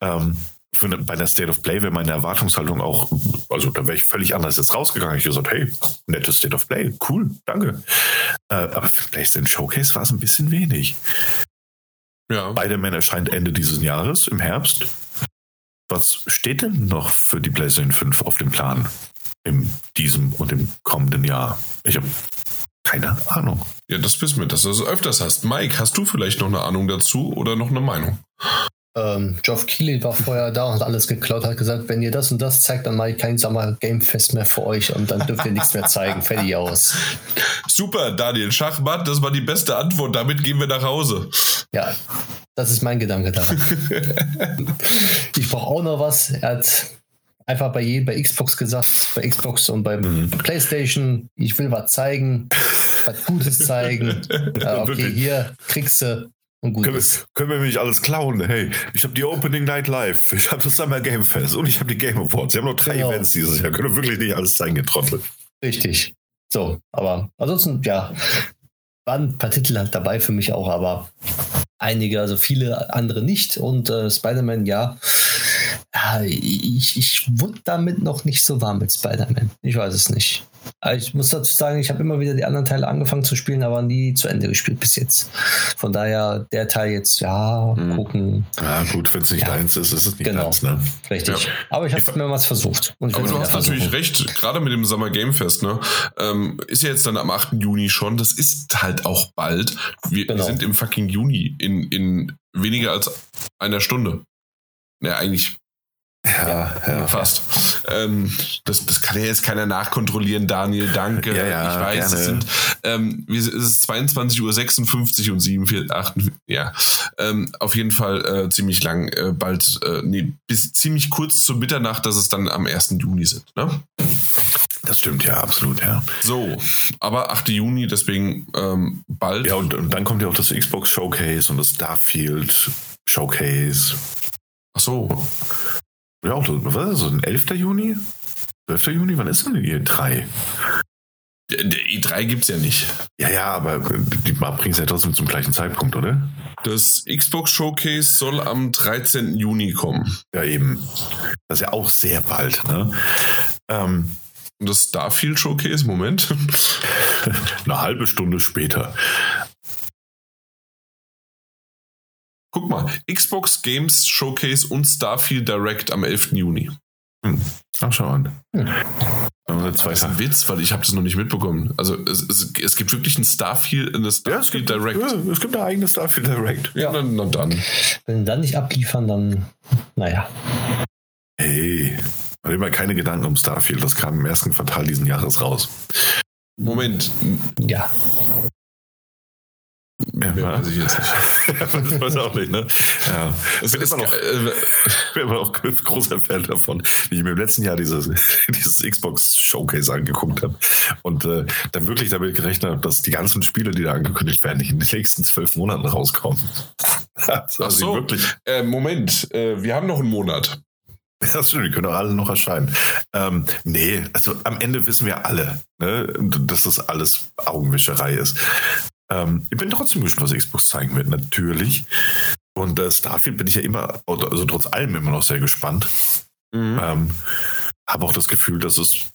Ähm, finde, bei der State of Play wäre meine Erwartungshaltung auch, also da wäre ich völlig anders jetzt rausgegangen. Ich hätte gesagt, hey, nettes State of Play, cool, danke. Äh, aber für PlayStation Showcase war es ein bisschen wenig. Ja. Spider-Man erscheint Ende dieses Jahres, im Herbst. Was steht denn noch für die PlayStation 5 auf dem Plan? In diesem und im kommenden Jahr? Ich habe keine Ahnung. Ja, das wissen wir, dass du das öfters hast. Mike, hast du vielleicht noch eine Ahnung dazu oder noch eine Meinung? Ähm, Geoff Keighley war vorher da und hat alles geklaut, hat gesagt, wenn ihr das und das zeigt, dann mache ich kein Summer Game Fest mehr für euch und dann dürft ihr nichts mehr zeigen. Fertig aus. Super, Daniel. Schachmatt, das war die beste Antwort. Damit gehen wir nach Hause. Ja, das ist mein Gedanke daran. ich brauche auch noch was. Er hat einfach bei jedem, bei Xbox gesagt, bei Xbox und bei mhm. PlayStation, ich will was zeigen, was Gutes zeigen. Ja, okay, hier kriegst du und gut können, wir, können wir mich alles klauen? Hey, ich habe die Opening Night Live, ich habe das Summer Game Fest und ich habe die Game Awards. Sie haben noch drei genau. Events dieses Jahr. Können wir wirklich nicht alles zeigen, getrottelt. Richtig. So, aber ansonsten, ja, waren ein paar Titel halt dabei für mich auch, aber einige, also viele andere nicht. Und äh, Spider-Man, ja, ja, ich, ich wurde damit noch nicht so warm mit Spider-Man. Ich weiß es nicht. Ich muss dazu sagen, ich habe immer wieder die anderen Teile angefangen zu spielen, aber nie zu Ende gespielt bis jetzt. Von daher der Teil jetzt, ja, mhm. gucken. Ja, gut, wenn es nicht ja. eins ist, ist es nicht genau. eins, ne? Richtig. Ja. Aber ich habe mehrmals versucht. aber du hast natürlich recht, gerade mit dem Summer Game Fest, ne? Ähm, ist ja jetzt dann am 8. Juni schon. Das ist halt auch bald. Wir, genau. sind im fucking Juni in, in weniger als einer Stunde. Ja, eigentlich ja, ja. Fast. Ähm, das, das kann ja jetzt keiner nachkontrollieren, Daniel. Danke. Ja, ja, ich weiß, gerne. es sind ähm, es ist 22.56 Uhr und 47, 8, ja. Ähm, auf jeden Fall äh, ziemlich lang, äh, bald, äh, nee, bis ziemlich kurz zur Mitternacht, dass es dann am 1. Juni sind. Ne? Das stimmt, ja, absolut, ja. So, aber 8. Juni, deswegen ähm, bald. Ja, und, und dann kommt ja auch das Xbox Showcase und das Starfield Showcase. Ach so. Ja, auch, was ist das, ein 11. Juni? 12. Juni, wann ist denn die E3? Der, der E3 gibt es ja nicht. Ja, ja, aber die bringen es ja trotzdem zum gleichen Zeitpunkt, oder? Das Xbox Showcase soll am 13. Juni kommen. Ja, eben. Das ist ja auch sehr bald, ne? Ähm, das Starfield Showcase, Moment. Eine halbe Stunde später. Guck mal, Xbox Games Showcase und Starfield Direct am 11. Juni. Hm. Ach, schau an. Hm. Das ist ein Witz, weil ich habe das noch nicht mitbekommen. Also es, es, es gibt wirklich ein Starfield, eine Starfield ja, Direct. Ja, es gibt eine eigene Starfield Direct. Ja, na, na dann. Wenn dann nicht abliefern, dann naja. Hey, mach dir mal keine Gedanken um Starfield. Das kam im ersten Quartal diesen Jahres raus. Moment. Ja. Ja, weiß ich jetzt nicht. weiß ich auch nicht, ne? Ja. Ich bin, immer noch, äh, bin immer noch großer Fan davon, wie ich mir im letzten Jahr dieses, dieses Xbox Showcase angeguckt habe und äh, dann wirklich damit gerechnet habe, dass die ganzen Spiele, die da angekündigt werden, nicht in den nächsten zwölf Monaten rauskommen. Ach so, wirklich. Äh, Moment, äh, wir haben noch einen Monat. Das stimmt, die können auch alle noch erscheinen. Ähm, nee, also am Ende wissen wir alle, ne, dass das alles Augenwischerei ist. Ähm, ich bin trotzdem gespannt, was Xbox zeigen wird, natürlich. Und äh, Starfield bin ich ja immer, also trotz allem immer noch sehr gespannt. Mhm. Ähm, Habe auch das Gefühl, dass es,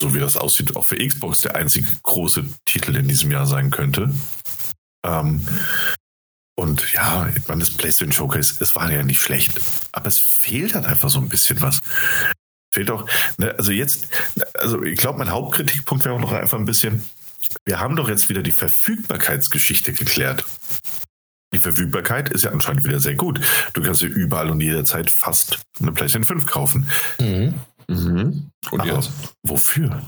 so wie das aussieht, auch für Xbox der einzige große Titel in diesem Jahr sein könnte. Ähm, und ja, ich meine, das PlayStation Showcase, es war ja nicht schlecht, aber es fehlt halt einfach so ein bisschen was. Fehlt auch, ne, also jetzt, also ich glaube, mein Hauptkritikpunkt wäre auch noch einfach ein bisschen, wir haben doch jetzt wieder die Verfügbarkeitsgeschichte geklärt. Die Verfügbarkeit ist ja anscheinend wieder sehr gut. Du kannst dir überall und jederzeit fast eine PlayStation 5 kaufen. Mhm. Mhm. Und Aber jetzt? wofür?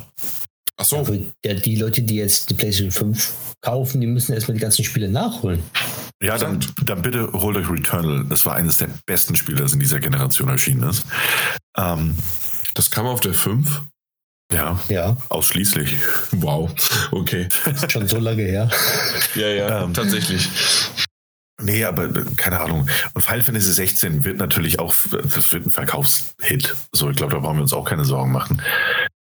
Ach so. Aber ja, die Leute, die jetzt die PlayStation 5 kaufen, die müssen erstmal die ganzen Spiele nachholen. Ja, dann, dann bitte holt euch Returnal. Das war eines der besten Spiele, das in dieser Generation erschienen ist. Ähm, Das kam auf der 5? Ja, Ja, ausschließlich. Wow. Okay. ist schon so lange her. Ja, ja, Ähm. tatsächlich. Nee, aber äh, keine Ahnung. Und Final Fantasy 16 wird natürlich auch, das wird ein Verkaufshit. So, ich glaube, da brauchen wir uns auch keine Sorgen machen.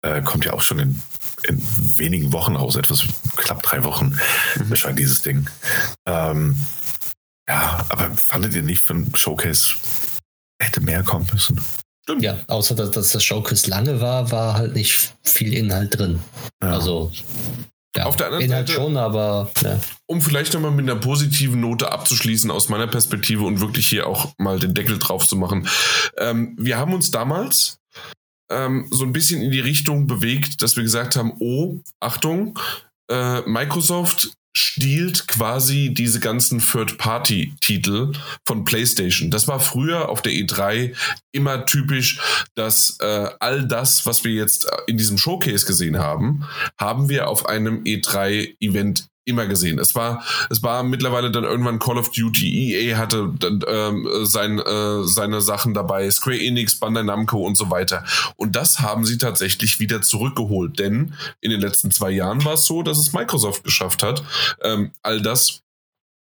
Äh, kommt ja auch schon in, in wenigen Wochen raus, etwas knapp drei Wochen erscheint dieses Ding. Ähm, ja, aber fandet ihr nicht für ein Showcase hätte mehr kommen müssen? Ja, außer dass, dass das Showcase lange war, war halt nicht viel Inhalt drin. Ja. Also, ja, Auf der anderen Inhalt Seite- schon, aber ja. Um vielleicht nochmal mit einer positiven Note abzuschließen aus meiner Perspektive und wirklich hier auch mal den Deckel drauf zu machen. Ähm, wir haben uns damals ähm, so ein bisschen in die Richtung bewegt, dass wir gesagt haben, oh, Achtung, äh, Microsoft stiehlt quasi diese ganzen Third-Party-Titel von PlayStation. Das war früher auf der E3 immer typisch, dass äh, all das, was wir jetzt in diesem Showcase gesehen haben, haben wir auf einem E3-Event immer gesehen. Es war, es war mittlerweile dann irgendwann Call of Duty, EA hatte dann, ähm, sein, äh, seine Sachen dabei, Square Enix, Bandai Namco und so weiter. Und das haben sie tatsächlich wieder zurückgeholt, denn in den letzten zwei Jahren war es so, dass es Microsoft geschafft hat, ähm, all das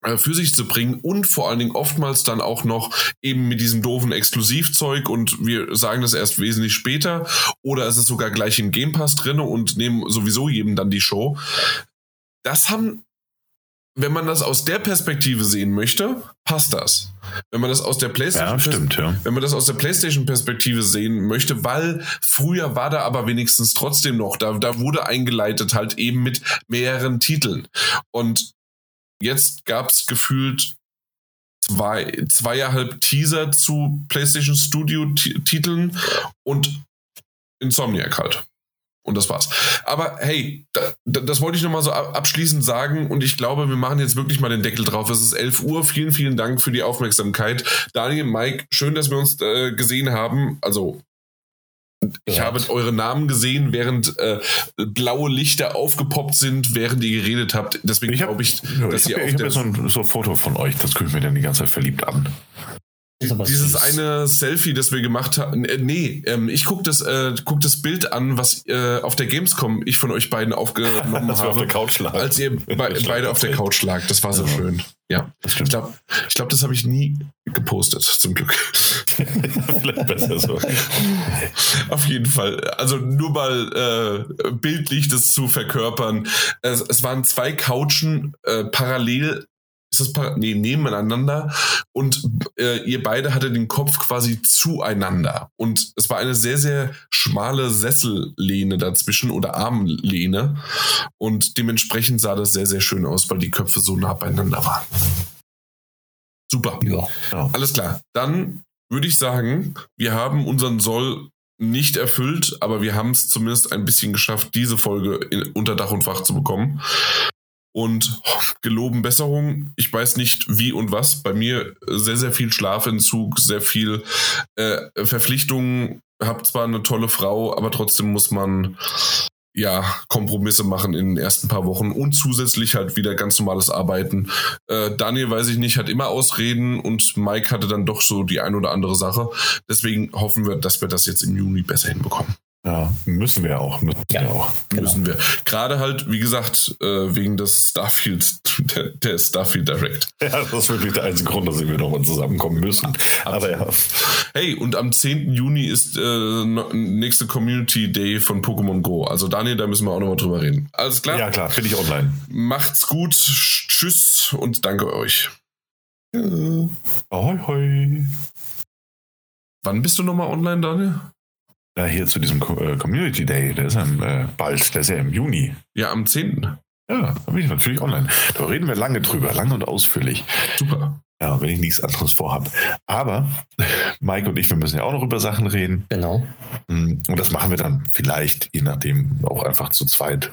äh, für sich zu bringen und vor allen Dingen oftmals dann auch noch eben mit diesem doofen Exklusivzeug und wir sagen das erst wesentlich später oder es ist sogar gleich im Game Pass drin und nehmen sowieso jedem dann die Show. Das haben, wenn man das aus der Perspektive sehen möchte, passt das. Wenn man das aus der PlayStation Ja, stimmt, ja. wenn man das aus der PlayStation-Perspektive sehen möchte, weil früher war da aber wenigstens trotzdem noch, da, da wurde eingeleitet halt eben mit mehreren Titeln. Und jetzt gab es gefühlt zwei, zweieinhalb Teaser zu PlayStation Studio-Titeln und Insomniac halt. Und das war's. Aber hey, da, da, das wollte ich nochmal so ab- abschließend sagen und ich glaube, wir machen jetzt wirklich mal den Deckel drauf. Es ist 11 Uhr. Vielen, vielen Dank für die Aufmerksamkeit. Daniel, Mike, schön, dass wir uns äh, gesehen haben. Also, ich Ja. habe eure Namen gesehen, während äh, blaue Lichter aufgepoppt sind, während ihr geredet habt. Deswegen Ich habe glaube ich, dass ich ihr hab, auf ich hab der jetzt so ein, so ein Foto von euch, das gucke ich mir dann die ganze Zeit verliebt an. Dieses süß. eine Selfie, das wir gemacht haben, äh, nee, ähm, ich gucke das, äh, guck das Bild an, was äh, auf der Gamescom ich von euch beiden aufgenommen Dass wir auf habe, der Couch lagen. als ihr be beide auf der. Couch lag. Das war so Ja. schön. Ja, Das ich glaube, ich glaub, das habe ich nie gepostet, zum Glück. Vielleicht besser so. Auf jeden Fall. Also nur mal äh, bildlich das zu verkörpern. Es, es waren zwei Couchen äh, parallel. Ist das nee, nebeneinander und äh, ihr beide hattet den Kopf quasi zueinander und es war eine sehr sehr schmale Sessellehne dazwischen oder Armlehne und dementsprechend sah das sehr sehr schön aus, weil die Köpfe so nah beieinander waren. Super. Ja. Ja. Alles klar. Dann würde ich sagen, wir haben unseren Soll nicht erfüllt, aber wir haben es zumindest ein bisschen geschafft, diese Folge in, unter Dach und Fach zu bekommen. Und geloben Besserung. Ich weiß nicht wie und was. Bei mir sehr, sehr viel Schlafentzug, sehr viel äh, Verpflichtungen. Hab zwar eine tolle Frau, aber trotzdem muss man ja Kompromisse machen in den ersten paar Wochen und zusätzlich halt wieder ganz normales Arbeiten. Äh, Daniel, weiß ich nicht, hat immer Ausreden und Mike hatte dann doch so die ein oder andere Sache. Deswegen hoffen wir, dass wir das jetzt im Juni besser hinbekommen. Ja, müssen wir auch. Müssen Ja. wir auch. Genau. Müssen wir. Gerade halt, wie gesagt, äh, wegen des Starfield, der, der Starfield Direct. Ja, das ist wirklich der einzige Grund, dass wir nochmal zusammenkommen müssen. Aber ja, Hey, und am 10. Juni ist äh, nächste Community Day von Pokémon Go. Also Daniel, da müssen wir auch nochmal drüber reden. Alles klar? ja klar, bin ich online. Macht's gut. Tschüss und danke euch. Ahoi, hoi. Wann bist du nochmal online, Daniel? Ja, hier zu diesem äh, Community Day, der ist ja im, äh, bald, der ist ja im Juni. Ja, am 10. Ja, da bin ich natürlich online. Da reden wir lange drüber, lange und ausführlich. Super. Ja, wenn ich nichts anderes vorhab. Aber Mike und ich, wir müssen ja auch noch über Sachen reden. Genau. Mm, Und das machen wir dann vielleicht, je nachdem, auch einfach zu zweit.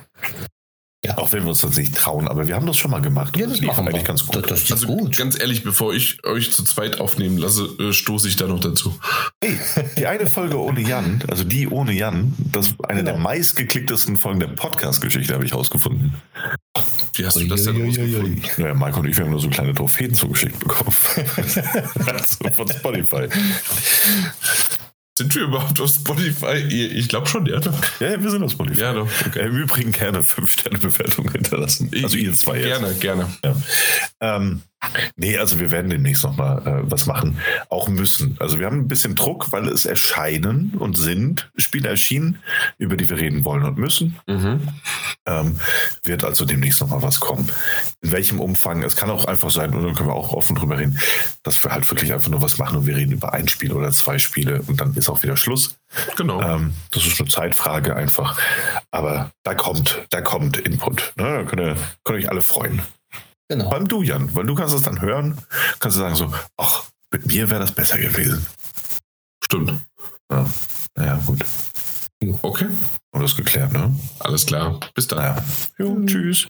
Ja. Auch wenn wir uns das nicht trauen, aber wir haben das schon mal gemacht. Ja, das, das machen wir. eigentlich ganz gut. Das, das Also gut. ganz ehrlich, bevor ich euch zu zweit aufnehmen lasse, äh, stoße ich da noch dazu. Hey, die eine Folge ohne Jan, also die ohne Jan, das ist eine Genau. der meistgeklicktesten Folgen der Podcast-Geschichte, habe ich rausgefunden. Wie hast du das denn rausgefunden? Ja, Marco und ich, wir haben nur so kleine Trophäen zugeschickt bekommen. also von Spotify. Sind wir überhaupt auf Spotify? Ich glaube schon, ja. Ja, wir sind auf Spotify. Ja, doch. Im Übrigen gerne 5-Sterne-Bewertungen hinterlassen. Also ihr zwei jetzt. Gerne, gerne. Ja. Ähm, nee, also wir werden demnächst nochmal äh, was machen. Auch müssen. Also wir haben ein bisschen Druck, weil es erscheinen und sind Spiele erschienen, über die wir reden wollen und müssen. Mhm. Ähm, wird also demnächst nochmal was kommen. In welchem Umfang? Es kann auch einfach sein, und dann können wir auch offen drüber reden, dass wir halt wirklich einfach nur was machen und wir reden über ein Spiel oder zwei Spiele und dann ist auch wieder Schluss. Genau. Ähm, das ist eine Zeitfrage einfach. Aber da kommt, da kommt Input. Ne? Da könnt ihr, könnt ihr euch alle freuen. Vor Genau. allem du, Jan, weil du kannst es dann hören, kannst du sagen so, ach, mit mir wäre das besser gewesen. Stimmt. Ja, naja, gut. Okay. Und das geklärt, ne? Alles klar. Bis dann. Naja. Jo, tschüss.